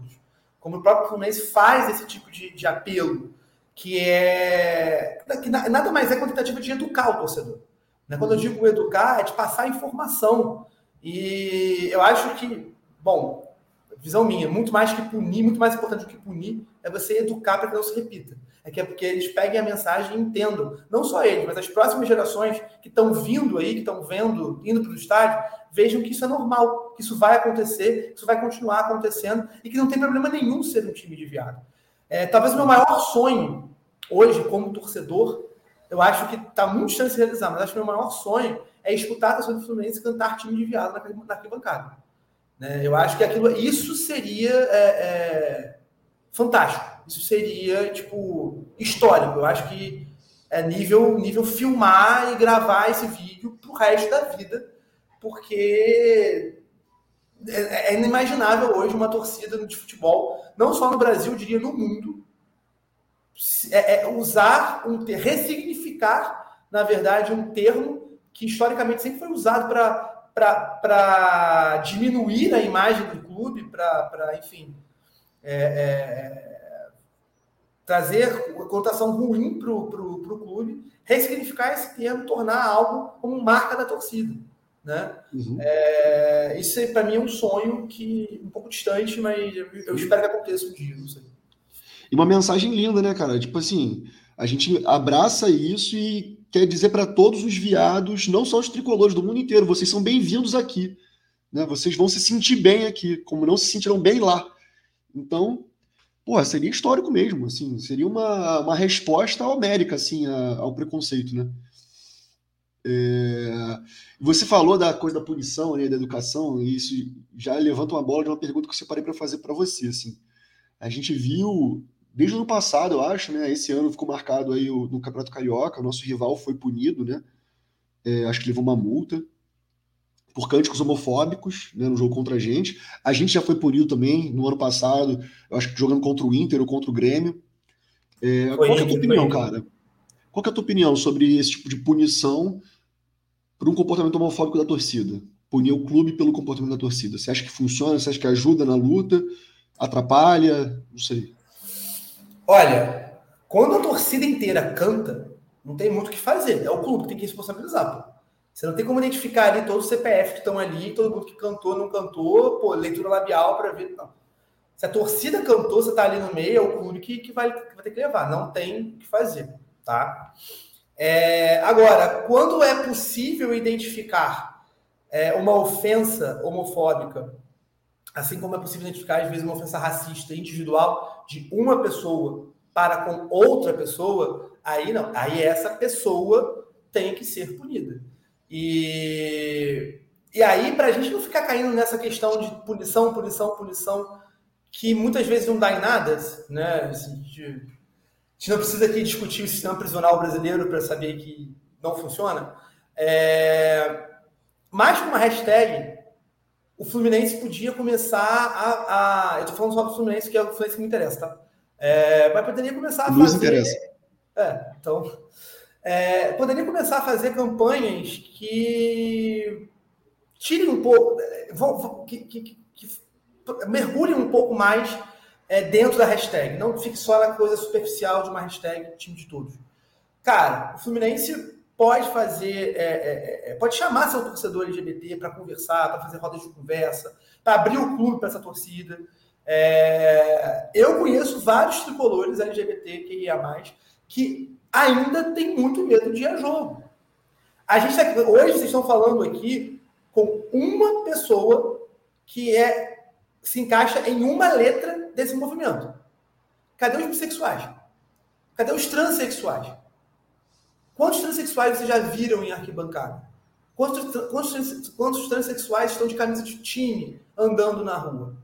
Como o próprio Fluminense faz esse tipo de, de apelo, que é que nada mais é que uma tentativa de educar o torcedor. Né? Quando eu digo educar, é de passar informação. E eu acho que, bom, visão minha, muito mais que punir, muito mais importante do que punir, é você educar para que não se repita é que é porque eles peguem a mensagem e entendam, não só eles, mas as próximas gerações que estão vindo aí, que estão vendo, indo para o estádio, vejam que isso é normal, que isso vai acontecer, que isso vai continuar acontecendo e que não tem problema nenhum ser um time de viado. É, talvez o meu maior sonho hoje, como torcedor, eu acho que está muito distante de realizar, mas acho que o meu maior sonho é escutar a torcida do Fluminense cantar time de viado na arquibancada. Né? Eu acho que aquilo, isso seria é, é, fantástico isso seria, tipo, histórico. Eu acho que é nível, nível filmar e gravar esse vídeo pro resto da vida, porque é, é inimaginável hoje uma torcida de futebol, não só no Brasil, eu diria no mundo, é, é usar, um, ressignificar, na verdade, um termo que historicamente sempre foi usado para diminuir a imagem do clube, para, enfim, é, é, trazer cotação ruim para o clube, ressignificar esse termo, tornar algo como marca da torcida. Né? Uhum. É, isso para mim é um sonho que um pouco distante, mas eu espero que aconteça um dia.
E uma mensagem linda, né, cara? Tipo assim, a gente abraça isso e quer dizer para todos os viados, não só os tricolores do mundo inteiro, vocês são bem-vindos aqui. Né? Vocês vão se sentir bem aqui, como não se sentiram bem lá. Então, pô, seria histórico mesmo, assim, seria uma, uma resposta à América, assim, a, ao preconceito, né? É... Você falou da coisa da punição, né, da educação, e isso já levanta uma bola de uma pergunta que eu separei para fazer para você, assim. A gente viu desde o ano passado, eu acho, né? Esse ano ficou marcado aí no Campeonato Carioca, o nosso rival foi punido, né? É, acho que levou uma multa por cânticos homofóbicos né, no jogo contra a gente. A gente já foi punido também no ano passado, eu acho que jogando contra o Inter ou contra o Grêmio. É, qual é a tua opinião, cara? Qual é a tua opinião sobre esse tipo de punição por um comportamento homofóbico da torcida? Punir o clube pelo comportamento da torcida. Você acha que funciona? Você acha que ajuda na luta? Atrapalha? Não sei.
Olha, quando a torcida inteira canta, não tem muito o que fazer. É o clube que tem que responsabilizar. Pô. Você não tem como identificar ali todos os CPF que estão ali, todo mundo que cantou, não cantou, pô, leitura labial para ver. Não. Se a torcida cantou, você está ali no meio, é o clube que, que, vai, que vai ter que levar. Não tem o que fazer, tá? É, agora, quando é possível identificar é, uma ofensa homofóbica Assim como é possível identificar, às vezes, uma ofensa racista individual de uma pessoa para com outra pessoa, aí não. Aí essa pessoa tem que ser punida. E, e aí, para a gente não ficar caindo nessa questão de punição, punição, punição, que muitas vezes não dá em nada, né? Assim, a gente não precisa aqui discutir o sistema prisional brasileiro para saber que não funciona. É, mais que uma hashtag, o Fluminense podia começar a. a eu estou falando só do Fluminense, que é o Fluminense que me interessa, tá? É, mas poderia começar a
Nos fazer. interessa.
É, então. É, poderia começar a fazer campanhas que tirem um pouco. É, que, que, que, que mergulhem um pouco mais é, dentro da hashtag. Não fique só na coisa superficial de uma hashtag time de todos. Cara, o Fluminense pode fazer, é, é, é, pode chamar seu torcedor LGBT para conversar, para fazer rodas de conversa, para abrir o clube para essa torcida. É, eu conheço vários tricolores LGBT que ia mais que ainda tem muito medo de ir a jogo. A gente tá, hoje vocês estão falando aqui com uma pessoa que é se encaixa em uma letra desse movimento. Cadê os bissexuais? Cadê os transexuais? Quantos transexuais vocês já viram em arquibancada? Quantos, quantos, quantos transexuais estão de camisa de time andando na rua?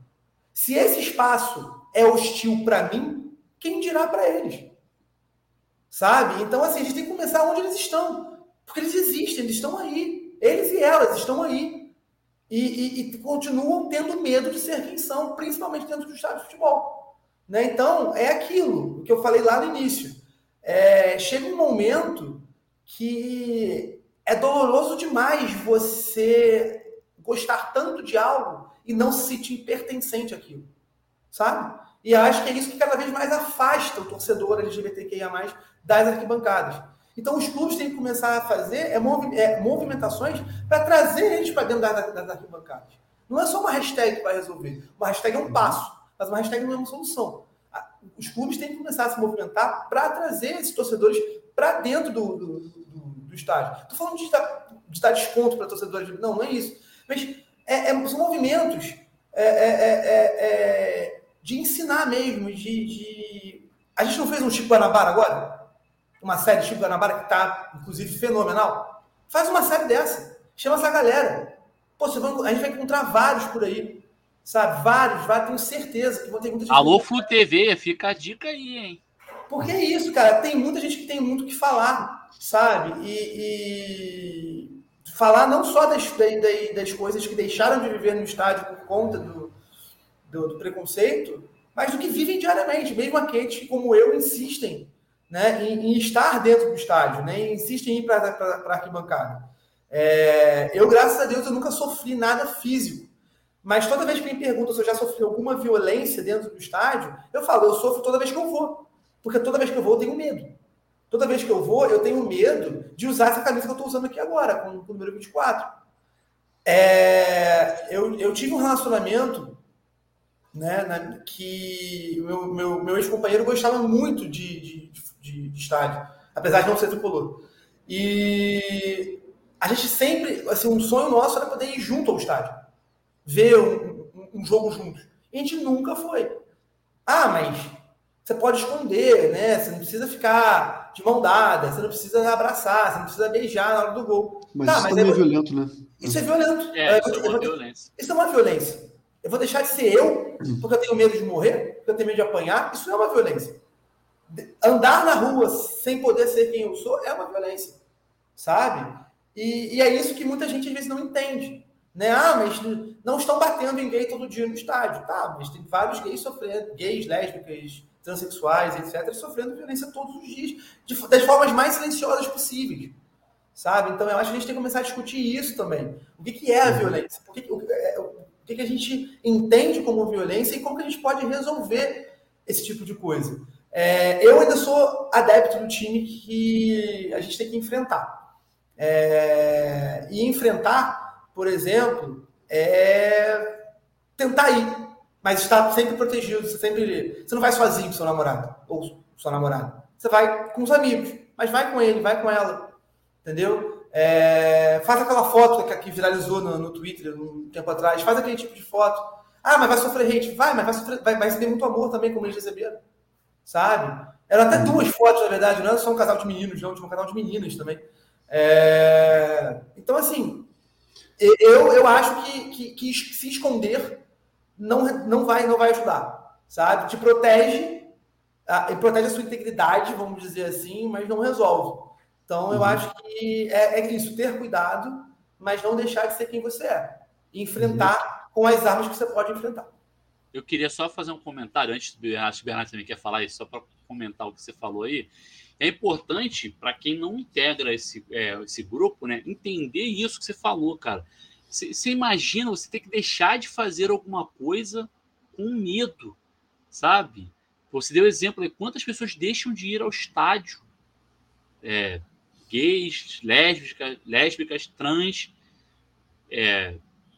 Se esse espaço é hostil para mim, quem dirá para eles? Sabe? Então, assim, a gente tem que começar onde eles estão. Porque eles existem, eles estão aí. Eles e elas estão aí. E, e, e continuam tendo medo de ser quem são, principalmente dentro do estádio de futebol. Né? Então, é aquilo que eu falei lá no início. É, chega um momento que é doloroso demais você gostar tanto de algo e não se sentir pertencente àquilo, sabe? E acho que é isso que cada vez mais afasta o torcedor LGBTQIA+, das arquibancadas. Então, os clubes têm que começar a fazer é, é movimentações para trazer eles para dentro das, das arquibancadas. Não é só uma hashtag que vai resolver. Uma hashtag é um passo, mas uma hashtag não é uma solução. Os clubes têm que começar a se movimentar para trazer esses torcedores para dentro do, do, do, do estádio. Estou falando de dar, de dar desconto para torcedores. Não, não é isso. Mas é, é, são movimentos é, é, é, de ensinar mesmo, de, de, A gente não fez um Chico Guanabara agora? Uma série Chico Guanabara que está, inclusive, fenomenal? Faz uma série dessa. Chama essa galera. Pô, vai, a gente vai encontrar vários por aí. Sabe? Vários, vários, tenho certeza que vão ter muita gente.
Alô, Fu TV, fica a dica aí, hein?
Porque é isso, cara. Tem muita gente que tem muito o que falar, sabe? E, e falar não só das, das, das, coisas que deixaram de viver no estádio por conta do, do, do preconceito, mas do que vivem diariamente. Mesmo aqueles que, como eu, insistem né, em, em estar dentro do estádio, né, insistem em ir para a arquibancada. É, eu, graças a Deus, eu nunca sofri nada físico. Mas toda vez que me perguntam se eu já sofri alguma violência dentro do estádio, eu falo, eu sofro toda vez que eu vou. Porque toda vez que eu vou, eu tenho medo. Toda vez que eu vou, eu tenho medo de usar essa camisa que eu estou usando aqui agora, com, com o número 24. É, eu, eu tive um relacionamento né, na, que meu, meu, meu ex-companheiro gostava muito de, de, de, de, estádio, apesar de não ser tricolor. E a gente sempre, assim, um sonho nosso era poder ir junto ao estádio, ver um, um, um jogo juntos. E a gente nunca foi. Ah, mas você pode esconder, né? Você não precisa ficar de mão dada, você não precisa abraçar, você não precisa beijar na hora do gol.
Mas tá, isso mas também é, é violento, né?
Isso é violento.
É, isso, é uma violência.
isso é uma violência. Eu vou deixar de ser eu porque eu tenho medo de morrer, porque eu tenho medo de apanhar. Isso é uma violência. Andar na rua sem poder ser quem eu sou é uma violência, sabe? E, e é isso que muita gente às vezes não entende. Né? Ah, mas não estão batendo em gay todo dia no estádio. Tá, mas tem vários gays sofrendo, gays, lésbicas, transexuais, etc., sofrendo violência todos os dias, de, das formas mais silenciosas possíveis. Sabe? Então, eu acho que a gente tem que começar a discutir isso também. O que, que é a violência? Que, o, é, o que, que a gente entende como violência e como que a gente pode resolver esse tipo de coisa. É, eu ainda sou adepto do time que a gente tem que enfrentar. É, e enfrentar, por exemplo, é tentar ir mas está sempre protegido, você sempre. Você não vai sozinho com seu namorado ou sua namorada. Você vai com os amigos, mas vai com ele, vai com ela. Entendeu? É, faz aquela foto que, viralizou no, no, Twitter um tempo atrás, faz aquele tipo de foto. Ah, mas vai sofrer hate. Vai, mas vai, sofrer, vai, vai muito amor também, como eles receberam. Sabe? Eram até duas fotos, na verdade, não é só um casal de meninos, não, tinha um casal de meninas também. É... Então, assim, eu, eu acho que, que, que se esconder não, não, vai, não vai ajudar, sabe? Te protege, a, protege a sua integridade, vamos dizer assim, mas não resolve. Então, eu uhum. acho que é, é, isso, ter cuidado, mas não deixar de ser quem você é. E enfrentar uhum. com as armas que você pode enfrentar.
Eu queria só fazer um comentário antes do Bernardo, Bernardo também quer falar isso, só para comentar o que você falou aí. É importante para quem não integra esse, é, esse grupo, né, entender isso que você falou, cara. Você imagina você ter que deixar de fazer alguma coisa com medo, sabe? Você deu exemplo aí, quantas pessoas deixam de ir ao estádio? É, gays, lésbicas, lésbicas trans é,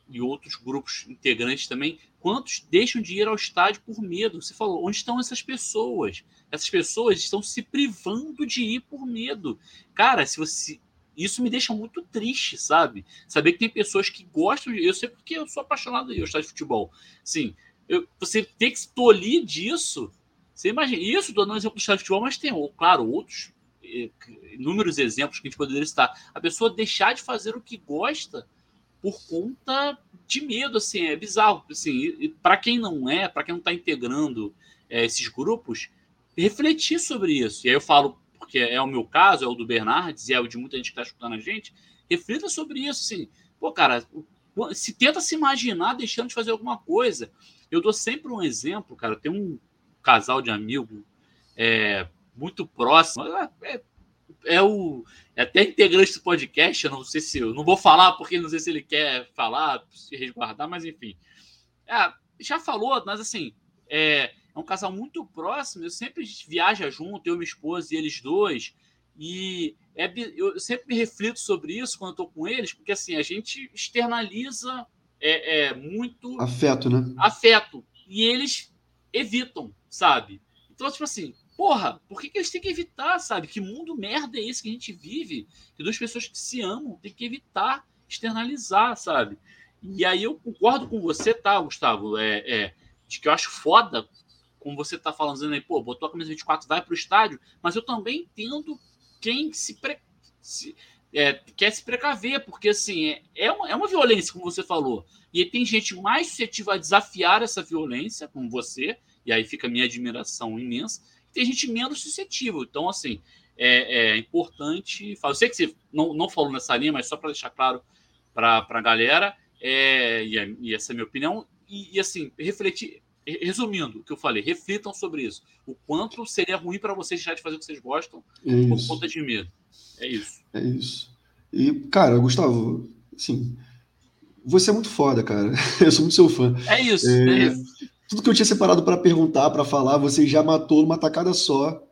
e outros grupos integrantes também. Quantos deixam de ir ao estádio por medo? Você falou, onde estão essas pessoas? Essas pessoas estão se privando de ir por medo. Cara, se você isso me deixa muito triste, sabe? Saber que tem pessoas que gostam de. Eu sei porque eu sou apaixonado de gostar de futebol. Sim, eu, você tem que se tolir disso. Você imagina. Isso, dando um exemplo do estádio de futebol, mas tem, claro, outros eh, inúmeros exemplos que a gente poderia citar. A pessoa deixar de fazer o que gosta por conta de medo, assim, é bizarro. Assim, para quem não é, para quem não está integrando é, esses grupos, refletir sobre isso. E aí eu falo porque é o meu caso, é o do Bernardes e é o de muita gente que está escutando a gente, reflita sobre isso, assim. Pô, cara, se tenta se imaginar deixando de fazer alguma coisa. Eu dou sempre um exemplo, cara. Tem um casal de amigo é, muito próximo. É, é, o é até integrante do podcast. Eu não sei se eu não vou falar porque não sei se ele quer falar, se resguardar, mas enfim. É, já falou, mas assim, é, é um casal muito próximo, eu sempre viaja junto, eu, minha esposa e eles dois. E é, eu sempre me reflito sobre isso quando estou com eles, porque assim, a gente externaliza é, é, muito
afeto, né?
Afeto. E eles evitam, sabe? Então, tipo assim, porra, por que, que eles têm que evitar, sabe? Que mundo merda é esse que a gente vive? Que duas pessoas que se amam têm que evitar externalizar, sabe? E aí eu concordo com você, tá, Gustavo? É, é, de que eu acho foda como você está falando, aí, pô, botou a camisa 24, vai para o estádio, mas eu também entendo quem se, pre... se é, quer se precaver, porque assim, é, é, uma, é uma violência, como você falou, e tem gente mais suscetível a desafiar essa violência, como você, e aí fica a minha admiração imensa, tem gente menos suscetível. Então, assim, é, é importante. Eu sei que você não, não falou nessa linha, mas só para deixar claro para a galera, é, e, e, essa é a minha opinião, e, e assim, refletir resumindo o que eu falei, reflitam sobre isso. O quanto seria ruim para vocês deixar de fazer o que vocês gostam é por conta de medo. É isso.
É isso. E, cara, Gustavo, assim, você é muito foda, cara. [LAUGHS] Eu sou muito seu fã.
É isso. É, é isso.
Tudo que eu tinha separado para perguntar, para falar, você já matou numa tacada só.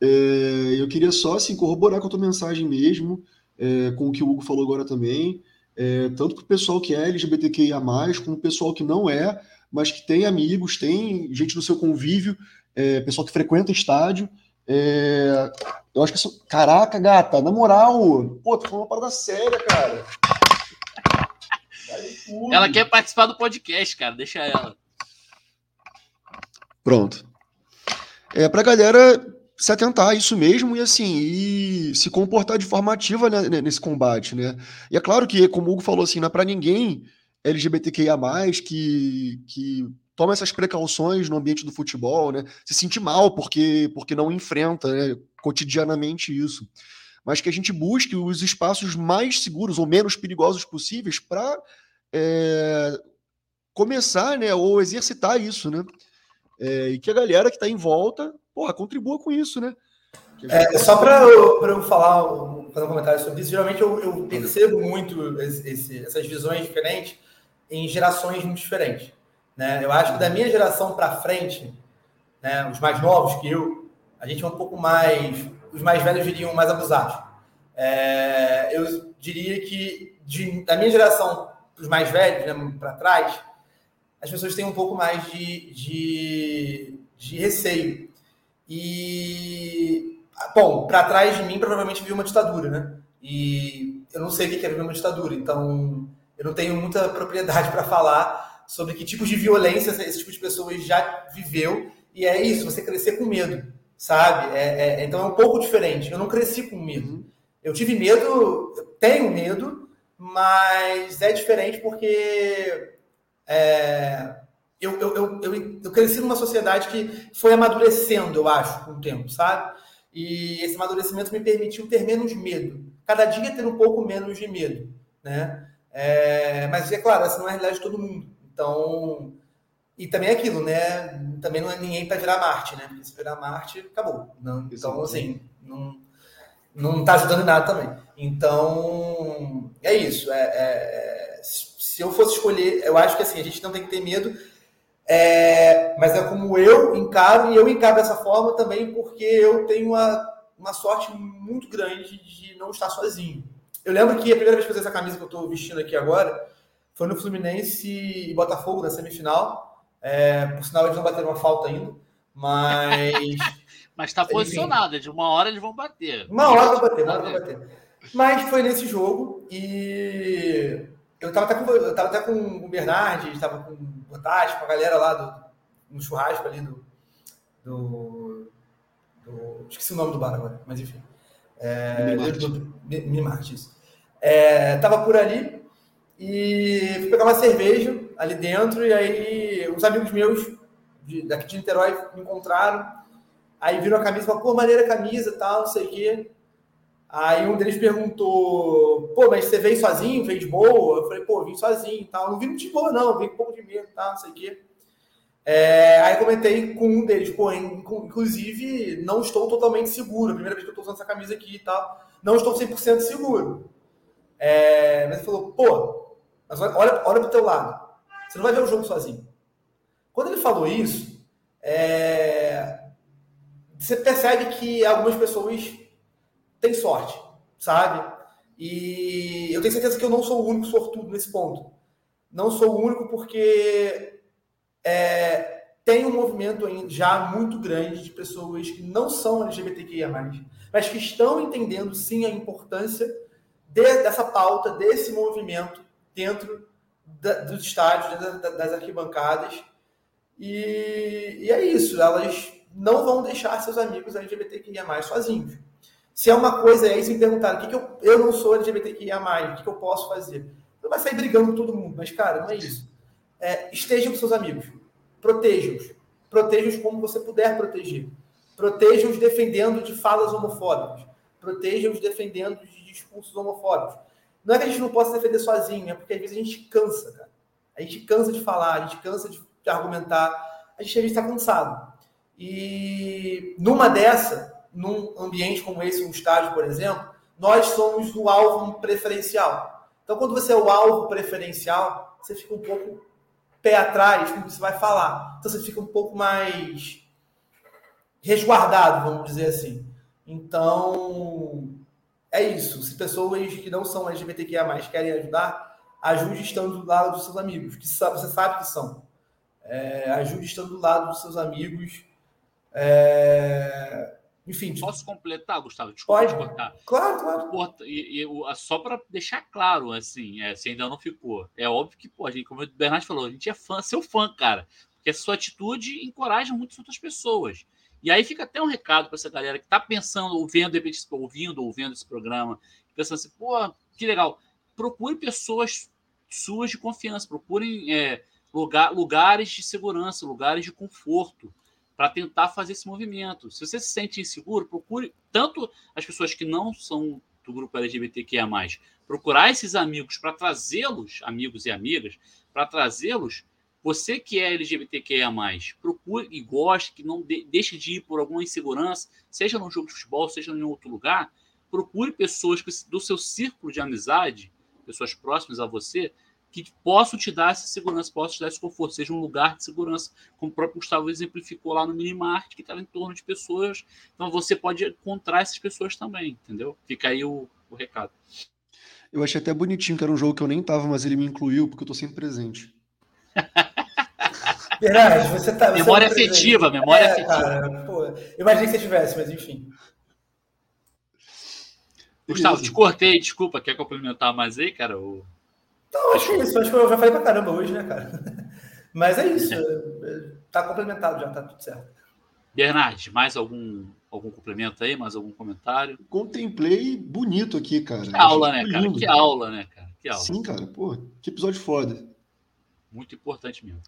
É, eu queria só assim, corroborar com a tua mensagem mesmo, é, com o que o Hugo falou agora também, é, tanto para o pessoal que é LGBTQIA, como o pessoal que não é, mas que tem amigos, tem gente no seu convívio, é, pessoal que frequenta estádio. É, eu acho que isso. Caraca, gata, na moral, pô, tô falando uma parada séria, cara.
Ela quer participar do podcast, cara, deixa ela.
Pronto. É pra galera se atentar a isso mesmo e assim, e se comportar de forma ativa né, nesse combate, né? E é claro que, como o Hugo falou assim, não é para ninguém LGBTQIA+, que, que toma essas precauções no ambiente do futebol, né? Se sentir mal porque, porque não enfrenta né, cotidianamente isso. Mas que a gente busque os espaços mais seguros ou menos perigosos possíveis para é, começar, né, ou exercitar isso, né? É, e que a galera que está em volta, porra, contribua com isso, né?
É, só para eu, eu, falar, fazer um comentário sobre isso, geralmente eu, eu percebo muito esse, essas visões diferentes em gerações muito diferentes. Né? Eu acho que da minha geração para frente, né, os mais novos que eu, a gente é um pouco mais, os mais velhos diriam mais abusados. É, eu diria que de, da minha geração para os mais velhos, né, para trás, as pessoas têm um pouco mais de, de, de receio. E, bom, para trás de mim, provavelmente viu uma ditadura, né? E eu não sei o que é viver uma ditadura, então eu não tenho muita propriedade [LAUGHS] para falar sobre que tipos de violência esse tipo de pessoas já viveu. E é isso, você crescer com medo, sabe? É, é, então é um pouco diferente. Eu não cresci com medo. Uhum. Eu tive medo, eu tenho medo, mas é diferente porque é, eu, eu, eu, eu, cresci numa sociedade que foi amadurecendo, eu acho, com o tempo, sabe? E esse amadurecimento me permitiu ter menos medo. Cada dia ter um pouco menos de medo, né? É, mas é claro, essa não é a realidade de todo mundo. Então, e também é aquilo, né? Também não é ninguém para virar Marte, né? Porque se virar Marte, acabou. Não, então, assim, não, não tá ajudando em nada também. Então, é isso. É, é, se eu fosse escolher, eu acho que assim, a gente não tem que ter medo é, mas é como eu encaro, e eu encaro dessa forma também porque eu tenho uma, uma sorte muito grande de não estar sozinho. Eu lembro que a primeira vez que eu fiz essa camisa que eu estou vestindo aqui agora foi no Fluminense e Botafogo, na semifinal. É, por sinal, eles não bateram uma falta ainda, mas. [LAUGHS]
mas está posicionado, de uma hora eles vão bater.
Uma hora vão bater, uma hora vão bater. Mas foi nesse jogo e eu estava até com, eu tava até com o Bernardi, estava com o Botas, com a galera lá do, no churrasco ali do, do, do, Esqueci o nome do bar agora, mas enfim. É, Minimart, isso. É, tava por ali e fui pegar uma cerveja ali dentro, e aí uns amigos meus de, daqui de Niterói me encontraram. Aí viram a camisa e falaram, pô, maneira camisa tal, não sei o quê. Aí um deles perguntou, pô, mas você veio sozinho, veio de boa? Eu falei, pô, vim sozinho tal. Não vim de boa, não, vim com um pouco de medo, tal, não sei o quê. É, aí comentei com um deles, pô, inclusive não estou totalmente seguro. Primeira vez que eu estou usando essa camisa aqui e tal. Não estou 100% seguro. É, mas ele falou, pô, mas olha, olha pro teu lado. Você não vai ver o jogo sozinho. Quando ele falou isso, é, você percebe que algumas pessoas tem sorte, sabe? E eu tenho certeza que eu não sou o único sortudo nesse ponto. Não sou o único porque é, tem um movimento já muito grande de pessoas que não são LGBTQIA+, mas que estão entendendo sim a importância de, dessa pauta, desse movimento dentro da, dos estádios, das, das arquibancadas. E, e, é isso, elas não vão deixar seus amigos LGBTQIA+, sozinhos. Se é uma coisa, aí se me perguntaram, o que, que eu, eu não sou LGBTQIA+, o que, que eu posso fazer? Não vai sair brigando com todo mundo, mas, cara, não é isso. É, esteja com seus amigos. Proteja-os. Proteja-os como você puder proteger. Proteja-os defendendo de falas homofóbicas. Proteja-os defendendo de discursos homofóbicos. Não é que a gente não possa defender sozinho, é porque às vezes a gente cansa, cara. A gente cansa de falar, a gente cansa de, de argumentar, a gente está cansado. E numa dessa, num ambiente como esse, um estádio, por exemplo, nós somos o alvo preferencial. Então, quando você é o alvo preferencial, você fica um pouco pé atrás com o que você vai falar. Então, você fica um pouco mais resguardado, vamos dizer assim. Então, é isso. Se pessoas que não são LGBTQIA+, querem ajudar, ajude estando do lado dos seus amigos, que você sabe que são. É, ajude estando do lado dos seus amigos. É, enfim.
Posso completar, Gustavo? Desculpa
pode. cortar. Claro, claro.
E, e, só para deixar claro, assim, é, se ainda não ficou. É óbvio que, pô, gente, como o Bernardo falou, a gente é fã, seu fã, cara. Porque a sua atitude encoraja muitas outras pessoas. E aí fica até um recado para essa galera que está pensando, ouvindo, ouvindo, ouvindo esse programa, pensando assim, pô, que legal. Procure pessoas suas de confiança, procurem é, lugar, lugares de segurança, lugares de conforto para tentar fazer esse movimento. Se você se sente inseguro, procure tanto as pessoas que não são do grupo LGBTQIA+, procurar esses amigos para trazê-los, amigos e amigas, para trazê-los você que é LGBTQIA+, procure e goste, que não de, deixe de ir por alguma insegurança, seja num jogo de futebol, seja em outro lugar, procure pessoas do seu círculo de amizade, pessoas próximas a você, que possam te dar essa segurança, possam te dar esse conforto, seja um lugar de segurança, como o próprio Gustavo exemplificou lá no Minimart, que estava em torno de pessoas. Então você pode encontrar essas pessoas também, entendeu? Fica aí o, o recado.
Eu achei até bonitinho que era um jogo que eu nem estava, mas ele me incluiu porque eu estou sempre presente. [LAUGHS]
Verdade, você tá. Você
memória tá afetiva, memória é, afetiva.
Cara, pô, eu imaginei que você tivesse, mas enfim.
Gustavo, te cortei, desculpa, quer complementar mais aí, cara? O...
Não, acho que é isso. Acho que eu já falei pra caramba hoje, né, cara? [LAUGHS] Mas é isso. tá complementado já, tá tudo certo.
Bernard, mais algum, algum complemento aí? Mais algum comentário?
Contemplei bonito aqui, cara.
Que aula, né, cara? Que aula, né, cara? Que aula.
Sim, cara. Pô, que episódio foda.
Muito importante mesmo.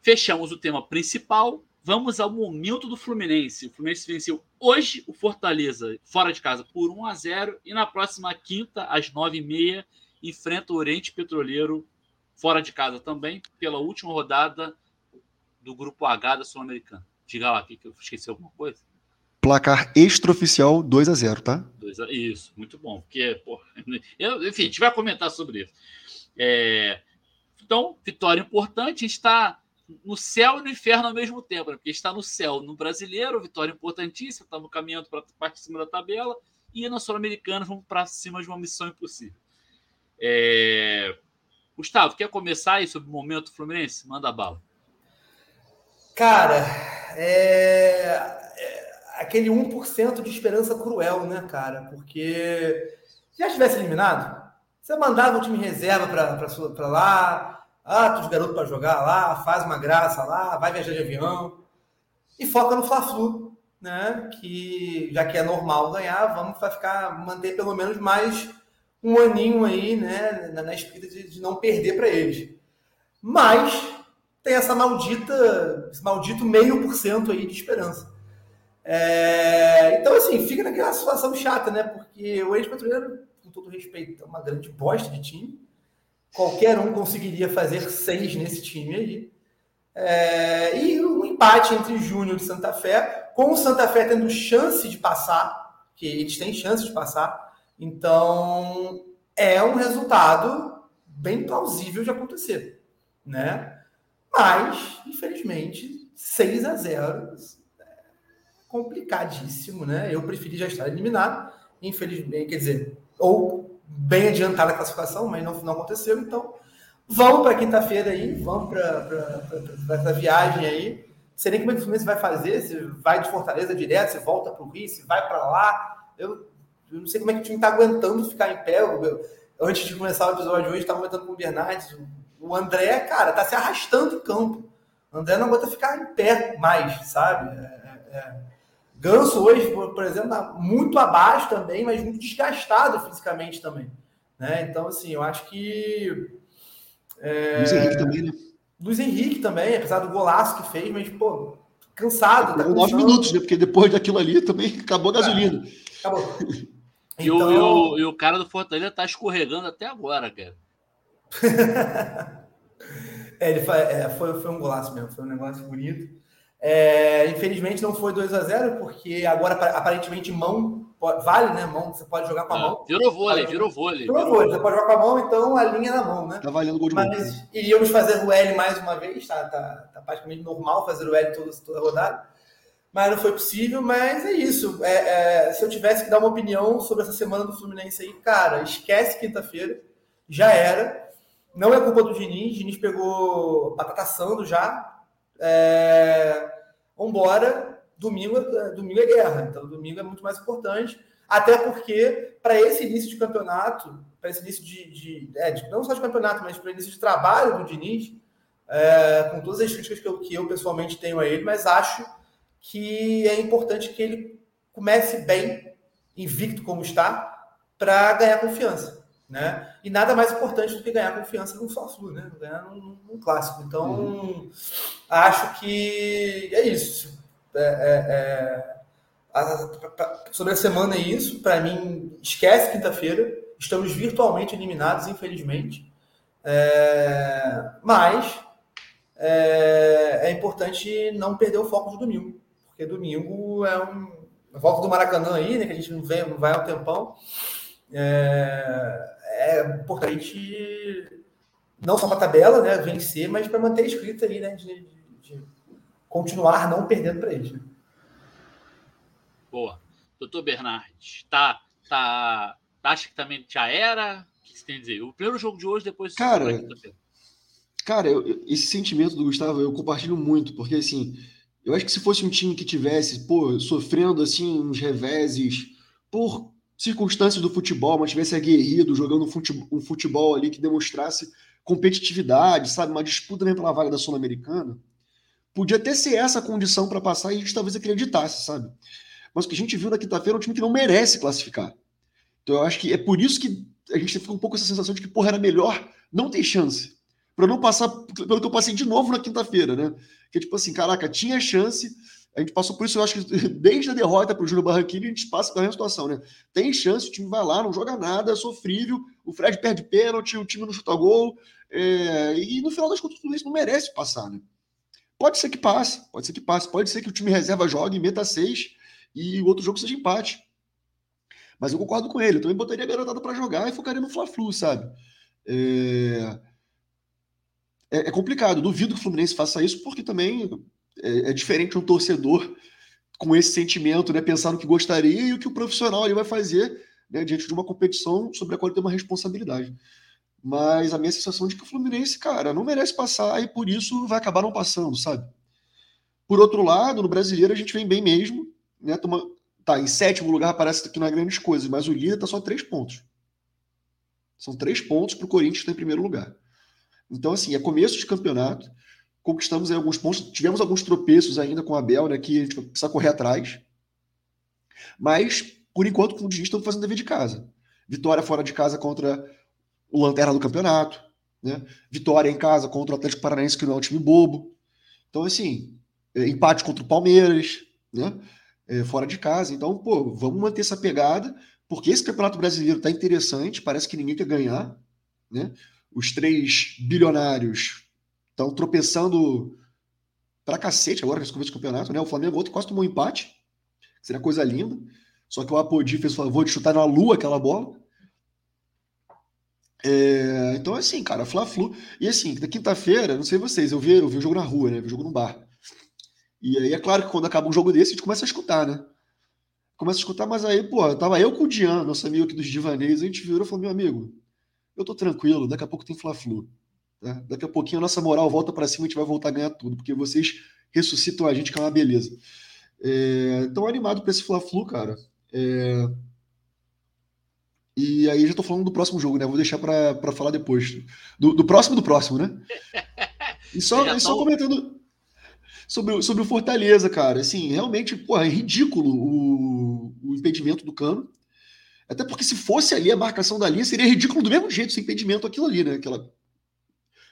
Fechamos o tema principal. Vamos ao momento do Fluminense. O Fluminense venceu hoje o Fortaleza fora de casa por 1 a 0 e na próxima quinta, às 9h30, enfrenta o Oriente Petroleiro fora de casa também, pela última rodada do Grupo H da Sul-Americana. Diga lá que eu esqueci alguma coisa.
Placar extraoficial 2 a 0 tá?
2 a... Isso, muito bom. Porque, pô, [LAUGHS] eu, enfim, a gente vai comentar sobre isso. É... Então, vitória importante. A gente está no céu e no inferno ao mesmo tempo, né? porque está no céu no brasileiro, vitória importantíssima, estamos caminhando para a parte de cima da tabela, e na Sul-Americana vamos para cima de uma missão impossível. É... Gustavo, quer começar aí sobre o momento Fluminense? Manda bala.
Cara, é... é aquele 1% de esperança cruel, né, cara? Porque se já tivesse eliminado, você mandava o time reserva para lá, ah, os garotos para jogar lá, faz uma graça lá, vai viajar de avião. E foca no Fla-Flu, né? Que já que é normal ganhar, vamos ficar manter pelo menos mais um aninho aí, né, na, na espírita de, de não perder para eles. Mas tem essa maldita, esse maldito meio por cento aí de esperança. É, então, assim, fica naquela situação chata, né? Porque o ex-patrulheiro, com todo respeito, é uma grande bosta de time. Qualquer um conseguiria fazer seis nesse time aí. É, e um empate entre Júnior e Santa Fé, com o Santa Fé tendo chance de passar, que eles têm chance de passar. Então, é um resultado bem plausível de acontecer, né? Mas, infelizmente, 6 a 0 é complicadíssimo, né? Eu preferi já estar eliminado, infelizmente, quer dizer, ou bem adiantada a classificação, mas não, não aconteceu. Então, vamos para quinta-feira aí, vamos para essa viagem aí. Não sei nem como é que o Fluminense vai fazer, se vai de Fortaleza direto, se volta para o Rio, se vai para lá. Eu, eu, não sei como é que o time está aguentando ficar em pé. Eu, antes de começar o episódio hoje, estava comentando com o Bernardes. O, André, cara, está se arrastando em campo. O André não aguenta ficar em pé mais, sabe? É, é, é. Ganso hoje, por, exemplo, tá muito abaixo também, mas muito desgastado fisicamente também. Né? Então, assim, eu acho que.
É... Luiz Henrique também, né?
Luiz Henrique também, apesar do golaço que fez, mas, pô, cansado.
Tá nove minutos, né? Porque depois daquilo ali também acabou a gasolina.
acabou.
E, então... o, e, o, e o cara do Fortaleza tá escorregando até agora, cara. [LAUGHS]
é, ele foi, é, foi, foi um golaço mesmo, foi um negócio bonito. É, infelizmente não foi 2 a 0 porque agora aparentemente mão vale, né? Mão, você pode jogar com a é, mão.
Virou vôlei, virou vôlei.
Virou vôlei, você pode jogar com a mão, então a linha é na mão, né?
Tá valendo gol de
Mas mão. iríamos fazer o L mais uma vez, tá, tá, tá praticamente normal fazer o L toda, toda rodada. Mas não foi possível. Mas é isso. É, é, se eu tivesse que dar uma opinião sobre essa semana do Fluminense aí, cara, esquece quinta-feira, já era. Não é culpa do Diniz, Diniz pegou batata assando já. É, vambora, domingo, é, domingo é guerra, então domingo é muito mais importante. Até porque, para esse início de campeonato, para esse início de, de, é, de, não só de campeonato, mas para início de trabalho do Diniz, é, com todas as críticas que eu, que eu pessoalmente tenho a ele, mas acho que é importante que ele comece bem, invicto como está, para ganhar confiança. Né? E nada mais importante do que ganhar confiança no Fla-Flu, né? Ganhar num, num, clássico. Então, uhum. acho que é isso. É, é, é a, sobre a semana é isso. Para mim, esquece quinta-feira. Estamos virtualmente eliminados, infelizmente. É, mas é, é, importante não perder o foco de domingo. Porque domingo é um. Volta do Maracanã aí, né? Que a gente não, vem, não vai há um tempão. É, é importante não só para a tabela, né? Vencer, mas para manter a escrita aí, né? De, de, de continuar não perdendo para eles. Né?
Boa. Doutor Bernardes, tá, tá, acha que também já era? O que você tem a dizer? O primeiro jogo de hoje, depois...
Cara, cara eu, esse sentimento do Gustavo eu compartilho muito, porque assim, eu acho que se fosse um time que tivesse, pô, sofrendo assim uns reveses por circunstâncias do futebol, mas tivesse aguerrido, jogando um futebol, um futebol ali que demonstrasse competitividade, sabe, uma disputa mesmo pela vaga da Sul-Americana, podia até ser essa a condição para passar e a gente talvez acreditasse, sabe? Mas o que a gente viu na quinta-feira é um time que não merece classificar. Então eu acho que é por isso que a gente fica um pouco essa sensação de que, porra, era melhor não ter chance. Para não passar pelo que eu passei de novo na quinta-feira, né? Que tipo assim, caraca, tinha chance. A gente passou por isso, eu acho que [LAUGHS] desde a derrota para o Júnior Barranquilla, a gente passa pela mesma situação, né? Tem chance, o time vai lá, não joga nada, é sofrível, o Fred perde pênalti, o time não chuta gol, é... e no final das contas, tudo isso não merece passar, né? Pode ser que passe, pode ser que passe, pode ser que o time reserva jogue meta seis, e o outro jogo seja empate. Mas eu concordo com ele. Eu também botaria a garotada para jogar e focaria no Fla-Flu, sabe? É... é... É, complicado. Duvido que o Fluminense faça isso, porque também é, é diferente um torcedor com esse sentimento, né? Pensar no que gostaria e o que o profissional ali vai fazer né, diante de uma competição sobre a qual ele tem uma responsabilidade. Mas a minha sensação é de que o Fluminense, cara, não merece passar e por isso vai acabar não passando, sabe? Por outro lado, no brasileiro a gente vem bem mesmo né, toma, tá em sétimo lugar, parece que não é grandes coisas, mas o líder tá só três pontos. São três pontos para o Corinthians estar em primeiro lugar. Então, assim, é começo de campeonato, conquistamos alguns pontos, tivemos alguns tropeços ainda com a Abel, né, que a gente precisa correr atrás. Mas, por enquanto, como diz, estamos fazendo dever de casa. Vitória fora de casa contra o Lanterna do campeonato, né? Vitória em casa contra o Atlético Paranaense, que não é um time bobo. Então, assim, é, empate contra o Palmeiras, né? é, fora de casa. Então, pô, vamos manter essa pegada, porque esse campeonato brasileiro está interessante, parece que ninguém quer ganhar. Né? Os três bilionários estão tropeçando pra cacete agora nesse começo do campeonato. Né? O Flamengo outro quase tomou um empate, seria coisa linda. Só que o Apodi fez o favor de chutar na lua aquela bola. É, então, assim, cara, Fla-Flu. E assim, na quinta-feira, não sei vocês, eu vi, eu vi o jogo na rua, né? Eu vi o jogo no bar. E aí é claro que quando acaba um jogo desse, a gente começa a escutar, né? Começa a escutar, mas aí, pô, tava eu com o Dian, nosso amigo aqui dos Divaneios, a gente virou e falou: meu amigo, eu tô tranquilo, daqui a pouco tem Fla-Flu. Tá? Daqui a pouquinho a nossa moral volta para cima e a gente vai voltar a ganhar tudo, porque vocês ressuscitam a gente, que é uma beleza. É, tão animado para esse Fla-Flu, cara. É... E aí já tô falando do próximo jogo, né? Vou deixar para falar depois. Do, do, próximo do próximo, né? [LAUGHS] E só, e só comentando sobre, sobre o Fortaleza, cara. Assim, realmente, porra, é ridículo o, o impedimento do Cano. Até porque se fosse ali a marcação da linha, seria ridículo do mesmo jeito esse impedimento aquilo ali, né? Aquela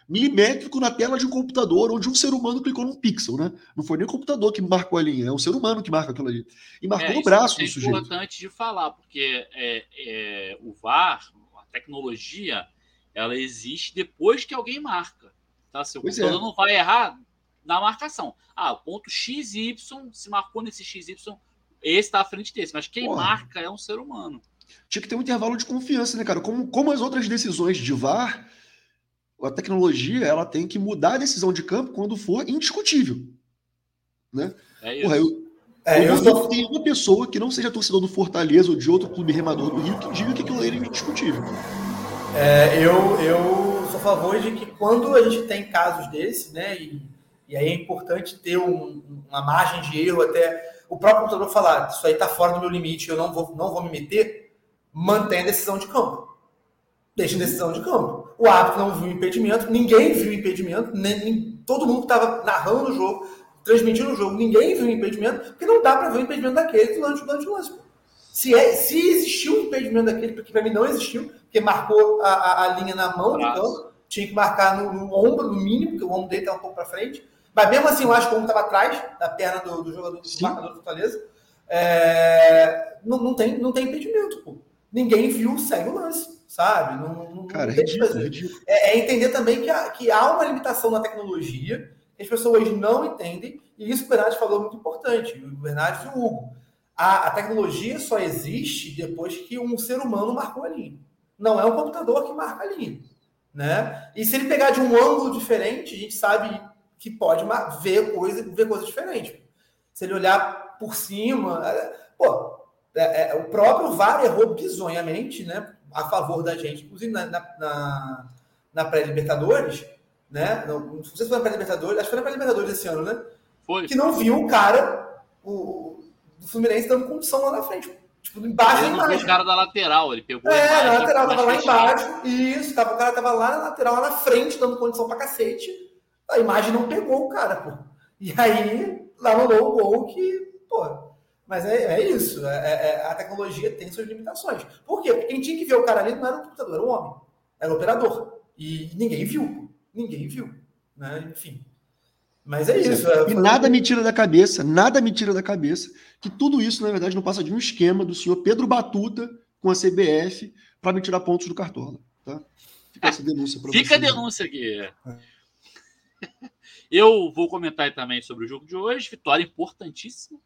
milimétrico na tela de um computador onde um ser humano clicou num pixel, né? Não foi nem o computador que marcou a linha, é um ser humano que marca aquilo ali. E marcou é, no braço
é
do sujeito.
É importante de falar, porque é, é, o VAR, a tecnologia, ela existe depois que alguém marca. Tá? Se o pois computador é. não vai errar, na marcação. Ah, o ponto XY, se marcou nesse XY, esse está à frente desse. Mas quem Porra. marca é um ser humano.
Tinha que ter um intervalo de confiança, né, cara? Como, como as outras decisões de VAR, a tecnologia ela tem que mudar a decisão de campo quando for indiscutível. Né? É isso. Porra, eu, É, eu, eu só... tem uma pessoa que não seja torcedor do Fortaleza ou de outro clube remador do Rio que diga que aquilo é indiscutível.
É, eu, eu sou a favor de que quando a gente tem casos desse, né, e, e aí é importante ter um, uma margem de erro até o próprio computador falar, isso aí está fora do meu limite, eu não vou, não vou me meter, mantém a decisão de campo. Deixa a decisão de campo. O árbitro não viu impedimento, ninguém viu impedimento, nem, nem todo mundo que estava narrando o jogo, transmitindo o jogo, ninguém viu impedimento, porque não dá para ver o impedimento daquele durante, durante o lance. Se, é, se existiu um impedimento daquele, porque para mim não existiu, porque marcou a, a, a linha na mão do campo, tinha que marcar no, no, ombro, no mínimo, porque o ombro dele estava um pouco para frente. Mas mesmo assim, eu acho que o ombro estava atrás da perna do, do jogador do marcador do Fortaleza. É, não, não, tem, não tem impedimento, pô. Ninguém viu, segue o lance, sabe? Não, não,
Cara, não é ridículo, ridículo.
É, é, entender também que, há, que há uma limitação na tecnologia, que as pessoas não entendem, e isso o Bernardo falou muito importante, o Bernardo e o Hugo. A, a tecnologia só existe depois que um ser humano marcou a linha. Não é um computador que marca a linha. Né? E se ele pegar de um ângulo diferente, a gente sabe que pode ver coisas ver coisa diferentes. Se ele olhar por cima, é, pô, é, é, o próprio VAR errou bizonhamente, né? A favor da gente, inclusive na, na, na pré-Libertadores, né? Não, não sei se foi na pré-Libertadores, acho que foi na pré-Libertadores esse ano, né? Foi. Que não viu o cara, o, do Fluminense dando condição lá na frente. Tipo, embaixo
ele da imagem. o cara da lateral, ele pegou
É, imagem, na lateral, tava lá embaixo. Isso, tava, o cara tava lá na lateral, lá na frente, dando condição pra cacete. A imagem não pegou o cara, pô. E aí, lá rolou o gol que, pô. Mas é, é isso. É, é, é, a tecnologia tem suas limitações. Por quê? Porque quem tinha que ver o cara ali não era o computador, era o homem. Era o operador. E ninguém viu. Ninguém viu. Né? Enfim. Mas é isso.
É, e nada me tira da cabeça, nada me tira da cabeça que tudo isso, na verdade, não passa de um esquema do senhor Pedro Batuta com a CBF para me tirar pontos do Cartola. Tá?
Fica essa denúncia para [LAUGHS] Fica a denúncia aqui. É. [LAUGHS] Eu vou comentar também sobre o jogo de hoje. Vitória importantíssima.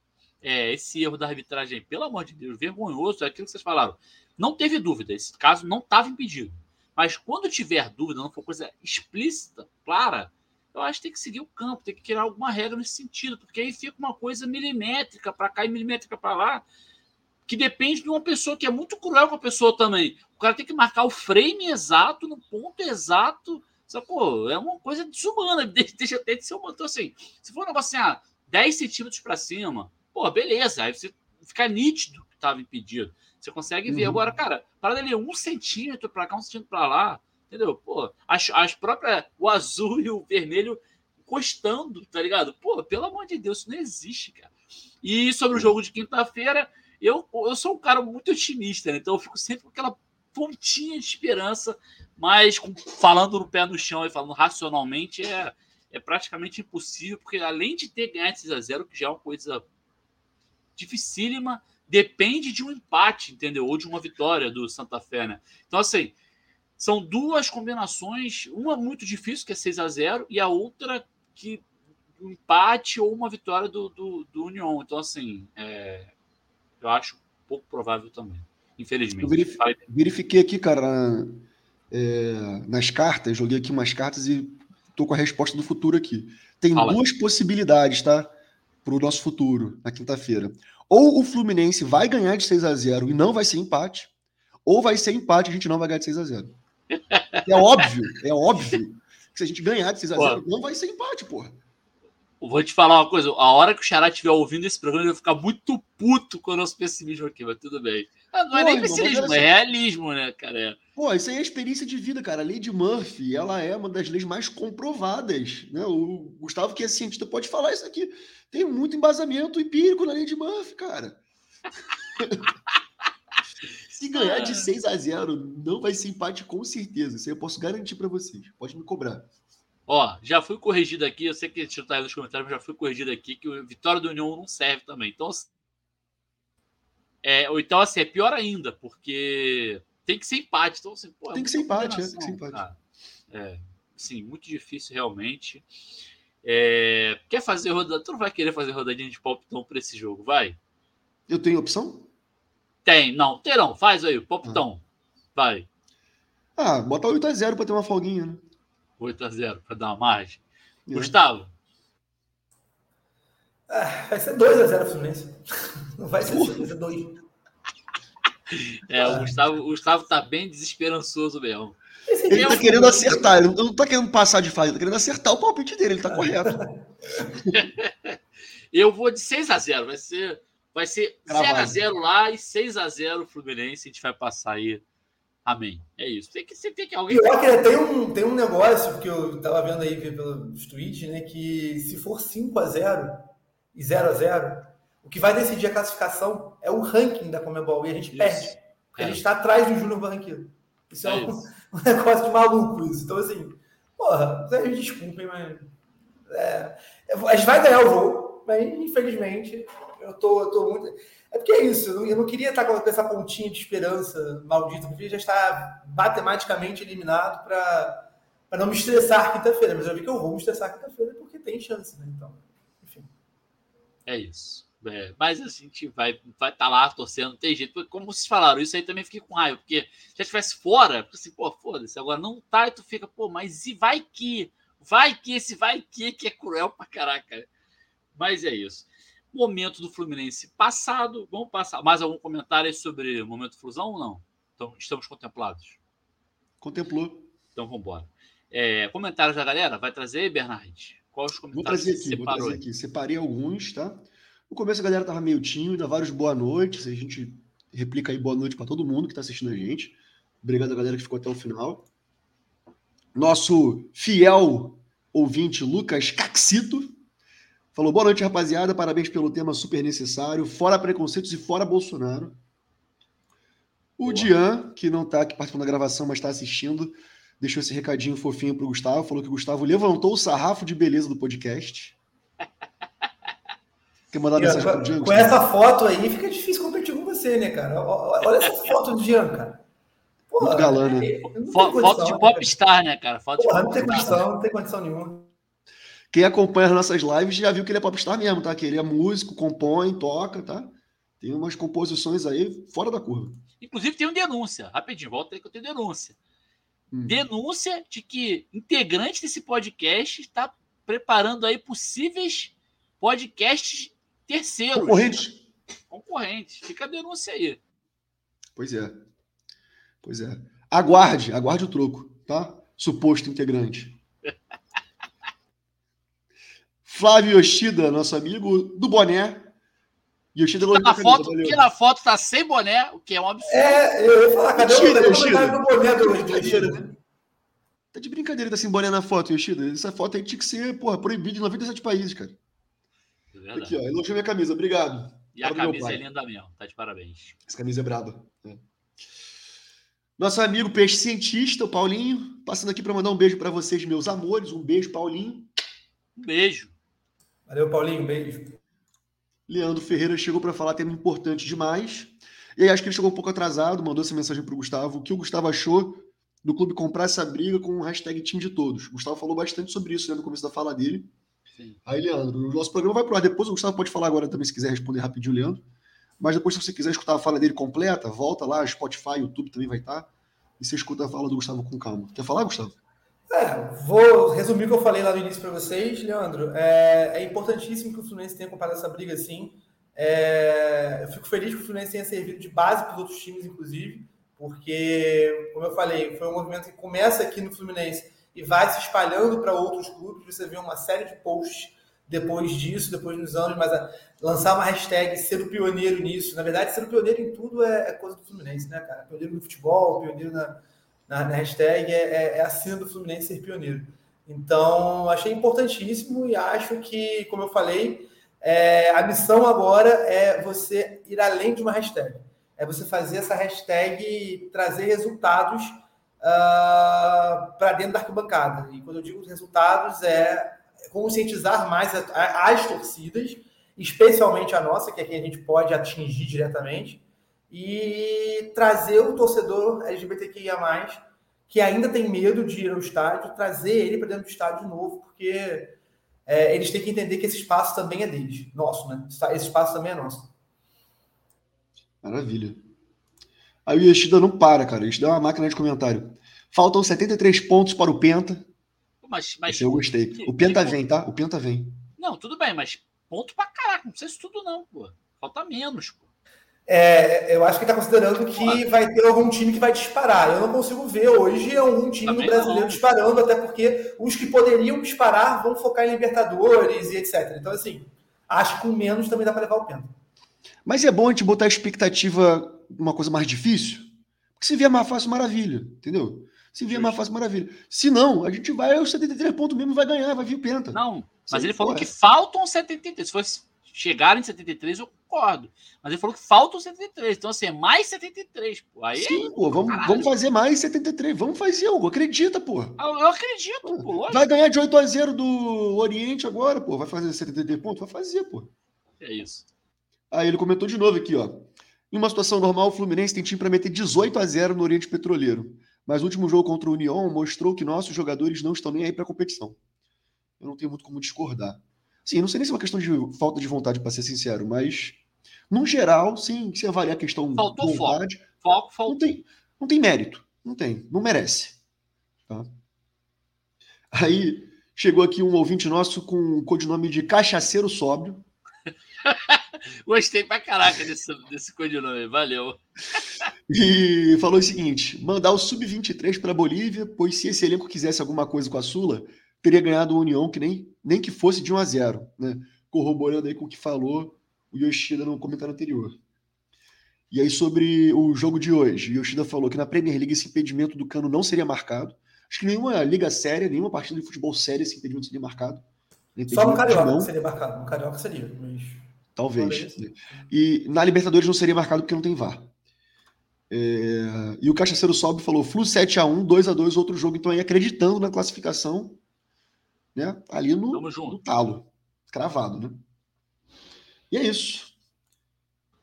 É, esse erro da arbitragem, pelo amor de Deus, vergonhoso. É aquilo que vocês falaram. Não teve dúvida. Esse caso não estava impedido. Mas quando tiver dúvida, não for coisa explícita, clara, eu acho que tem que seguir o campo, tem que criar alguma regra nesse sentido, porque aí fica uma coisa milimétrica para cá e milimétrica para lá, que depende de uma pessoa que é muito cruel com a pessoa também. O cara tem que marcar o frame exato, no ponto exato. Sacou? É uma coisa desumana, [LAUGHS] deixa até de ser uma. Então, assim, se for um negócio assim, ah, 10 centímetros para cima, pô, beleza, aí você fica nítido que estava impedido. Você consegue ver. Uhum. Agora, cara, para dele um centímetro para cá, um centímetro para lá, Entendeu? Pô, as, as próprias. O azul e o vermelho encostando, tá ligado? Pô, pelo amor de Deus, isso não existe, cara. E sobre o jogo de quinta-feira, eu, eu sou um cara muito otimista, né? Então eu fico sempre com aquela pontinha de esperança, mas com, falando no pé no chão e falando racionalmente, é, é praticamente impossível, porque além de ter ganhado 6 a 0 que já é uma coisa dificílima, depende de um empate, entendeu? Ou de uma vitória do Santa Fé, né? Então, assim, são duas combinações, uma muito difícil, que é 6 a 0 e a outra que um empate ou uma vitória do, do, do União. Então, assim, é, eu acho pouco provável também, infelizmente.
Eu verifiquei aqui, cara, é, nas cartas, joguei aqui umas cartas e tô com a resposta do futuro aqui. Tem Fala. duas possibilidades, tá? Para o nosso futuro, na quinta-feira. Ou o Fluminense vai ganhar de 6 a 0 e não vai ser empate, ou vai ser empate e a gente não vai ganhar de 6 a 0 [LAUGHS] é óbvio, é óbvio que se a gente ganhar de 6x0, não vai ser empate, porra.
Vou te falar uma coisa, a hora que o Xará estiver ouvindo esse programa, ele vai ficar muito puto com o nosso pessimismo aqui, mas tudo bem. Ah, não é nem pessimismo, é realismo, né, cara?
Pô, isso aí é experiência de vida, cara. A lei de Murphy, ela é uma das leis mais comprovadas. Né? O Gustavo, que é cientista, pode falar isso aqui. Tem muito embasamento empírico na lei de Murphy, cara. [LAUGHS] Se ganhar de 6 a 0 não vai ser empate com certeza. Isso aí eu posso garantir para vocês. Pode me cobrar.
Ó, já fui corrigido aqui. Eu sei que está aí nos comentários, mas já fui corrigido aqui que o Vitória do União não serve também. Então, é, ou então, assim, é pior ainda, porque tem que ser empate. Então, assim,
pô, é tem que ser empate, é, tem que ser empate.
Ah, é, sim, muito difícil realmente. É, quer fazer rodada? Tu não vai querer fazer rodadinha de palpitão para esse jogo, vai?
Eu tenho opção?
Tem, não. Terão, faz aí, palpitão. Ah. Vai.
Ah, bota 8x0 para ter uma folguinha, né?
8x0 para dar uma margem. É. Gustavo.
Ah, vai ser 2x0 Fluminense. [LAUGHS] Não vai ser 5, vai ser 2.
É, o Gustavo, o Gustavo tá bem desesperançoso mesmo.
Ele tá querendo acertar, ele não tá querendo passar de fase, ele tá querendo acertar o palpite dele, ele tá correto. [LAUGHS]
Eu vou de 6 a 0 vai ser, vai ser 0 a 0 lá e 6 a 0 Fluminense, a gente vai passar aí. Amém. É isso. Tem que, tem que alguém.
Pior que tem um, tem um negócio que eu tava vendo aí pelos tweets, né? Que se for 5 a 0 e 0 a 0 o que vai decidir a classificação é o ranking da Comebol e a gente isso. perde. Porque é. a gente está atrás do Júnior Barranquilla. Isso é, é um, isso. [LAUGHS] um, negócio de maluco isso. Então, assim, porra, me desculpem, mas. É, a gente vai ganhar o jogo, mas infelizmente eu tô, eu tô muito. É porque é isso, eu não, eu não queria estar com essa pontinha de esperança maldita, porque já está matematicamente eliminado para não me estressar quinta-feira. Mas eu vi que eu vou me estressar quinta-feira porque tem chance, né? Então, enfim.
É isso. É, mas assim, a gente vai estar vai tá lá torcendo, não tem jeito. Como vocês falaram, isso aí também fiquei com raiva, porque se já estivesse fora, assim, pô, foda-se, agora não tá, e tu fica, pô, mas e vai que? Vai que esse vai que que é cruel pra caraca. Mas é isso. Momento do Fluminense passado. Vamos passar. Mais algum comentário sobre o momento Flusão ou não? Então, estamos contemplados.
Contemplou.
Então vamos embora. É, comentários da galera? Vai trazer, Bernard?
Quais os comentários vou trazer aqui, vou trazer aqui. Separei alguns, tá? No começo a galera tava meio tímida, vários boa noites. A gente replica aí boa noite para todo mundo que está assistindo a gente. Obrigado a galera que ficou até o final. Nosso fiel ouvinte Lucas Caxito falou: boa noite, rapaziada. Parabéns pelo tema super necessário. Fora preconceitos e fora Bolsonaro. O boa. Dian, que não está aqui participando da gravação, mas está assistindo, deixou esse recadinho fofinho para o Gustavo. Falou que o Gustavo levantou o sarrafo de beleza do podcast.
Quer mandar mensagem pro? Com essa foto aí, fica difícil competir com você, né, cara? Olha essa foto do Jean, cara.
Porra, Muito galã, né?
Foto, foto de popstar, né, cara? Foto
Porra, não tem condição, não tem condição nenhuma.
Quem acompanha as nossas lives já viu que ele é popstar mesmo, tá? Que ele é músico, compõe, toca, tá? Tem umas composições aí fora da curva.
Inclusive tem um denúncia. Rapidinho, volta aí que eu tenho denúncia. Hum. Denúncia de que integrante desse podcast está preparando aí possíveis podcasts Terceiro.
Concorrentes.
Concorrentes. Fica a denúncia aí.
Pois é. Pois é. Aguarde, aguarde o troco, tá? Suposto integrante. [LAUGHS] Flávio Yoshida, nosso amigo do boné.
Yoshida que, na foto, que na foto tá sem boné, o que é um absurdo.
É, eu ia falar, cadê Yoshida, o Yoshida. do boné do
Yoshida? Tá de brincadeira, tá sem boné na foto, Yoshida. Essa foto aí tinha que ser, porra, proibida em 97 países, cara. Verdade. Aqui, ó, elogiou minha camisa, obrigado.
E a camisa é linda mesmo, tá de parabéns.
Essa camisa é braba. É. Nosso amigo peixe cientista, o Paulinho, passando aqui para mandar um beijo para vocês, meus amores. Um beijo, Paulinho.
Um beijo.
Valeu, Paulinho, um beijo.
Leandro Ferreira chegou para falar tema importante demais. E aí acho que ele chegou um pouco atrasado, mandou essa mensagem para o Gustavo. O que o Gustavo achou do clube comprar essa briga com o hashtag time de todos? O Gustavo falou bastante sobre isso né, no começo da fala dele. Sim. Aí, Leandro, o nosso programa vai pro ar. Depois o Gustavo pode falar agora também, se quiser responder rapidinho, Leandro. Mas depois, se você quiser escutar a fala dele completa, volta lá, Spotify, YouTube também vai estar. E você escuta a fala do Gustavo com calma. Quer falar, Gustavo?
É, vou resumir o que eu falei lá no início para vocês, Leandro. É, é, importantíssimo que o Fluminense tenha comprado essa briga assim. É, eu fico feliz que o Fluminense tenha servido de base para os outros times, inclusive, porque, como eu falei, foi um movimento que começa aqui no Fluminense e vai se espalhando para outros clubes. Você vê uma série de posts depois disso, depois dos anos, mas a, lançar uma hashtag, ser o pioneiro nisso. Na verdade, ser o pioneiro em tudo é, é coisa do Fluminense, né, cara? Pioneiro no futebol, pioneiro na, na, na hashtag, é, é, é a cena do Fluminense ser pioneiro. Então, achei importantíssimo e acho que, como eu falei, é, a missão agora é você ir além de uma hashtag. É você fazer essa hashtag trazer resultados uh, ah, para dentro da arquibancada. E quando eu digo resultados, é conscientizar mais as torcidas, especialmente a nossa, que é quem a gente pode atingir diretamente, e trazer o torcedor LGBTQIA, que ainda tem medo de ir ao estádio, trazer ele para dentro do estádio de novo, porque é, eles têm que entender que esse espaço também é deles, nosso, né? Esse espaço também é nosso.
Maravilha. Aí o Yoshida não para, cara. Yoshida é uma máquina de comentário. Faltam 73 pontos para o Penta.
Mas, mas
Esse eu gostei. O Penta vem, tá? O Penta vem.
Não, tudo bem, mas ponto pra caraca. Não precisa isso tudo, não, pô. Falta menos, pô.
É, eu acho que ele está considerando que vai ter algum time que vai disparar. Eu não consigo ver hoje algum time Também no brasileiro não. disparando, até porque os que poderiam disparar vão focar em Libertadores e etc. Então, assim, acho que com menos também dá para levar o penta.
Mas é bom a gente botar a expectativa uma coisa mais difícil. Porque se vier mais fácil, maravilha, entendeu? Se vier mais fácil, maravilha. Se não, a gente vai aos 73 pontos mesmo, vai ganhar, vai vir o penta.
Não, mas Sim, ele falou que faltam 73. Se fosse chegar em 73, eu concordo. Mas ele falou que faltam 73. Então, assim, é mais 73, pô. Aí
Sim, pô, vamos, vamos fazer mais 73. Vamos fazer algo. Acredita, pô.
Eu, eu acredito, pô. Lógico.
Vai ganhar de 8 a 0 do Oriente agora, pô. Vai fazer 73 pontos? Vai fazer, pô.
É isso.
Aí ele comentou de novo aqui, ó. Em uma situação normal, o Fluminense tem time para meter 18 a 0 no Oriente Petroleiro. Mas o último jogo contra o União mostrou que nossos jogadores não estão nem aí para a competição. Eu não tenho muito como discordar. Sim, não sei nem se é uma questão de falta de vontade, para ser sincero, mas no geral, sim, se avaliar a questão
Faltou de vontade, foco. Foco,
Não tem, não tem mérito. Não tem, não merece. Tá? Aí chegou aqui um ouvinte nosso com o codinome de Cachaceiro Sóbrio. [LAUGHS]
Gostei pra caraca desse, desse codinome, valeu.
e falou o seguinte: mandar o Sub-23 para Bolívia, pois se esse elenco quisesse alguma coisa com a Sula, teria ganhado o União, que nem, nem que fosse de 1 a 0 né? Corroborando aí com o que falou o Yoshida no comentário anterior. E aí, sobre o jogo de hoje, o Yoshida falou que na Premier League esse impedimento do Cano não seria marcado. Acho que nenhuma liga séria, nenhuma partida de futebol séria esse impedimento seria marcado.
Só no Carioca seria marcado. No Carioca seria, mas...
Talvez. E na Libertadores não seria marcado porque não tem VAR. É... E o Cachaceiro Sobe falou Flu 7x1, 2x2, outro jogo. Então aí acreditando na classificação, né? Ali no, no talo. Cravado, né? E é isso.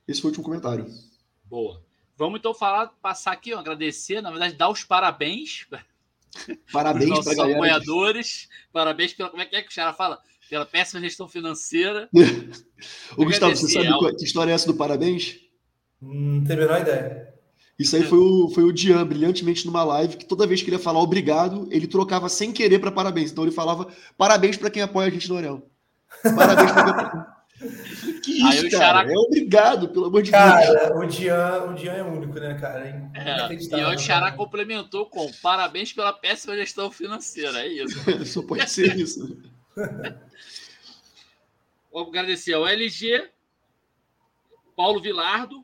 Esse foi o último comentário.
Boa. Vamos então falar, passar aqui, ó, agradecer, na verdade, dar os parabéns.
Parabéns [LAUGHS] para os
apoiadores. Parabéns pela. Como é que é que o cara fala? Pela péssima gestão financeira. [LAUGHS]
Ô, Gustavo, você sabe ao... que história é essa do parabéns?
Não tenho a menor ideia.
Isso aí foi o, foi o Dian, brilhantemente numa live, que toda vez que ele ia falar obrigado, ele trocava sem querer para parabéns. Então ele falava parabéns para quem apoia a gente no Orel. Parabéns para [LAUGHS] Que isso, Aí cara? Xará... É obrigado, pelo amor de
cara, Deus. Cara, o Dian, o Dian é único, né, cara?
É, e o Xará complementou com parabéns pela péssima gestão financeira, é isso. [LAUGHS]
Só pode ser isso. [LAUGHS]
Vou agradecer ao LG, Paulo Vilardo,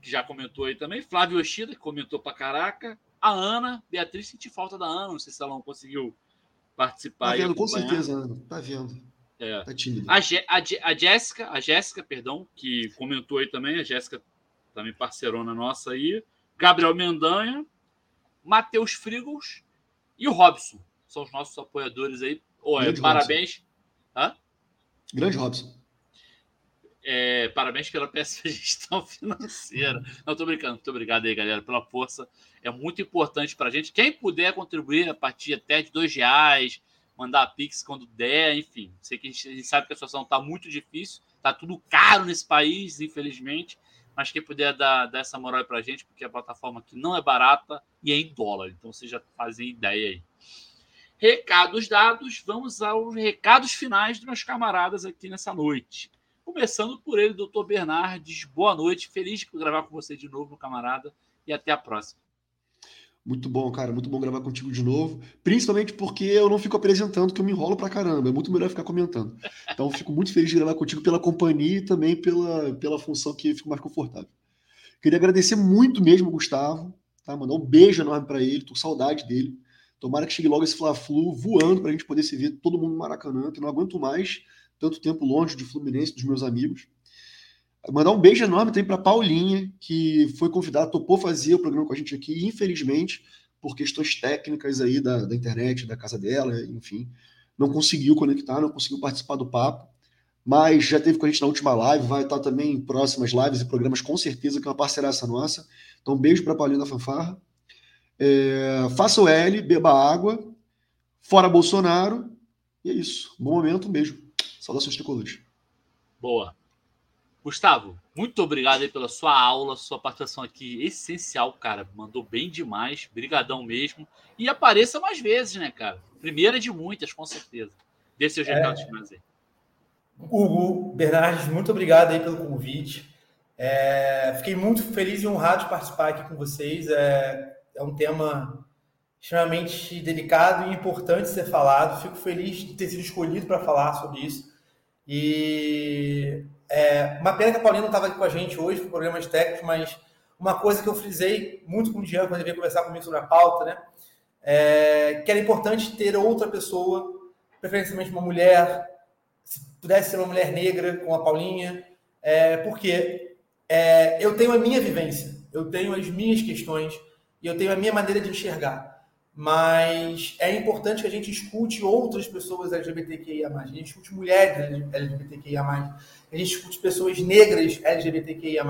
que já comentou aí também, Flávio Oshida, que comentou pra caraca, a Ana, Beatriz, senti falta da Ana, não sei se ela não conseguiu participar.
Tá vendo, com certeza, Ana, tá vendo.
É. Tá tímido. A, a, a Jéssica, a Jéssica, perdão, que comentou aí também, a Jéssica também parceirona nossa aí, Gabriel Mendanha, Matheus Frigos e o Robson. São os nossos apoiadores aí. Oh, é, parabéns. Hã?
Grande Robson.
É, parabéns pela péssima gestão [LAUGHS] financeira. Não, tô brincando. Muito obrigado aí, galera, pela força. É muito importante para a gente. Quem puder contribuir a partir até de dois reais, mandar Pix quando der, enfim. Sei que a gente, a gente sabe que a situação está muito difícil, está tudo caro nesse país, infelizmente. Mas quem puder dar, dar essa moral para a gente, porque a plataforma aqui não é barata e é em dólar. Então vocês já fazem ideia aí. Recados dados, vamos aos recados finais dos meus camaradas aqui nessa noite. Começando por ele, doutor Bernardes. Boa noite, feliz de gravar com você de novo, camarada, e até a próxima.
Muito bom, cara. Muito bom gravar contigo de novo. Principalmente porque eu não fico apresentando, que eu me enrolo pra caramba. É muito melhor ficar comentando. Então, fico muito feliz de gravar contigo pela companhia e também pela, pela função que fico mais confortável. Queria agradecer muito mesmo Gustavo. Tá? Mandar um beijo enorme para ele. Tô com saudade dele. Tomara que chegue logo esse Fla-Flu voando pra gente poder se ver todo mundo no Maracanã, que não aguento mais tanto tempo longe de Fluminense, dos meus amigos. Mandar um beijo enorme também para Paulinha, que foi convidada, topou fazer o programa com a gente aqui, infelizmente, por questões técnicas aí da, da internet, da casa dela, enfim, não conseguiu conectar, não conseguiu participar do papo, mas já teve com a gente na última live, vai estar também em próximas lives e programas, com certeza, que é uma parceiraça nossa. Então, um beijo para Paulinha da Fanfarra. É, faça o L, beba água, fora Bolsonaro, e é isso. Bom momento, um beijo. Saudações tricolores.
Boa. Gustavo, muito obrigado aí pela sua aula, sua participação aqui essencial, cara. Mandou bem demais, brigadão mesmo. E apareça mais vezes, né, cara? Primeira de muitas, com certeza. Dê seus é... recados finais aí.
Hugo, Bernardes, muito obrigado aí pelo convite. É, fiquei muito feliz e honrado de participar aqui com vocês. É, é um tema extremamente delicado e importante ser falado. Fico feliz de ter sido escolhido para falar sobre isso. E é, uma pena que a Paulina não estava aqui com a gente hoje por problemas técnicos, mas uma coisa que eu frisei muito com o Jean quando ele veio conversar comigo sobre a pauta, né? É, que era importante ter outra pessoa, preferencialmente uma mulher, se pudesse ser uma mulher negra, com a Paulinha, é, porque é, eu tenho a minha vivência, eu tenho as minhas questões e eu tenho a minha maneira de enxergar. Mas é importante que a gente escute outras pessoas LGBTQIA+, a gente escute mulheres LGBTQIA+, a gente escute pessoas negras LGBTQIA+,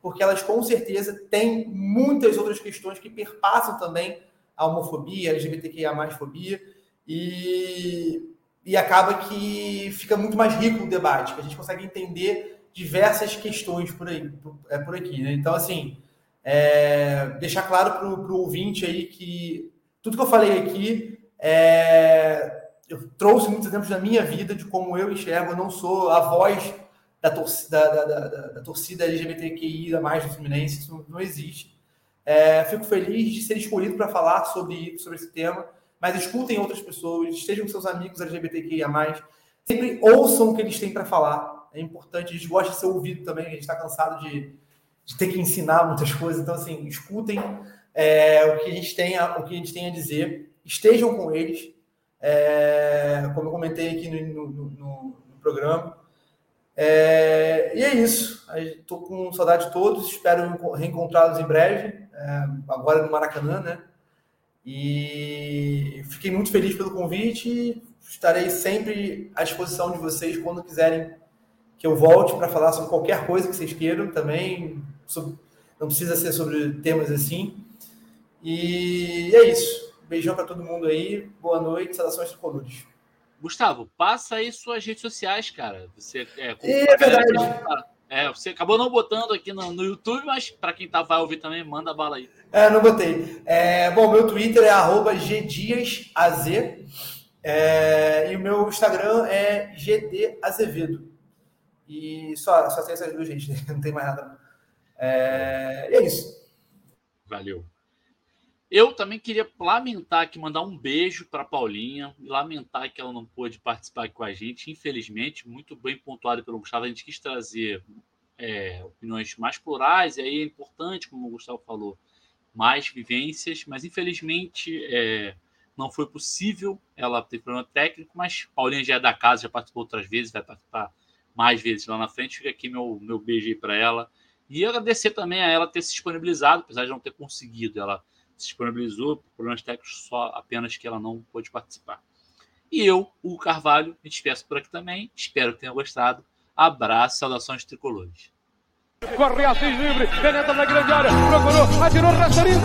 porque elas com certeza têm muitas outras questões que perpassam também a homofobia, a LGBTQIA+, fobia, e, e acaba que fica muito mais rico o debate, que a gente consegue entender diversas questões por aí, por, é, por aqui, né? Então, assim, é, deixar claro para o ouvinte aí que tudo que eu falei aqui é, eu trouxe muitos exemplos da minha vida de como eu enxergo. Eu não sou a voz da torcida, da, da, da, da torcida LGBTQI mais do Fluminense, isso não, existe. É, fico feliz de ser escolhido para falar sobre, sobre esse tema, mas escutem outras pessoas, estejam com seus amigos LGBTQIA. Sempre ouçam o que eles têm para falar. É importante, a gente gosta de ser ouvido também, a gente está cansado de, de ter que ensinar muitas coisas. Então, assim, escutem é, o, que a gente tem a, o que a gente tem a dizer, estejam com eles, é, como eu comentei aqui no, no, no, no programa. É, e é isso. Estou com saudade de todos, espero reencontrá-los em breve, é, agora no Maracanã, né? E fiquei muito feliz pelo convite. Estarei sempre à disposição de vocês quando quiserem que eu volte para falar sobre qualquer coisa que vocês queiram também. Sobre, não precisa ser sobre temas assim. E é isso. Beijão para todo mundo aí. Boa noite. Saudações tricolores.
Gustavo, passa aí suas redes sociais, cara. Você é,
é verdade.
Tá, é, você acabou não botando aqui no, no YouTube, mas para quem tá, vai ouvir também, manda bala aí.
É, não botei. É, bom, meu Twitter é gdiasaz é, e o meu Instagram é gdazevedo. E só, só tem essas duas, gente. [LAUGHS] Não tem mais nada. É, e é isso.
Valeu. Eu também queria lamentar aqui, mandar um beijo para Paulinha, lamentar que ela não pôde participar aqui com a gente, infelizmente, muito bem pontuado pelo Gustavo. A gente quis trazer é, opiniões mais plurais, e aí é importante, como o Gustavo falou, mais vivências, mas infelizmente é, não foi possível. Ela teve problema técnico, mas Paulinha já é da casa, já participou outras vezes, vai participar mais vezes lá na frente. Fica aqui meu, meu beijo aí para ela. E agradecer também a ela ter se disponibilizado, apesar de não ter conseguido. Ela se disponibilizou por problemas técnicos, só apenas que ela não pôde participar. E eu, o Carvalho, me despeço por aqui também. Espero que tenham gostado. Abraço, saudações tricolores.
Corre Assis livre, penetra na grande área, procurou, atirou, Rasterinho,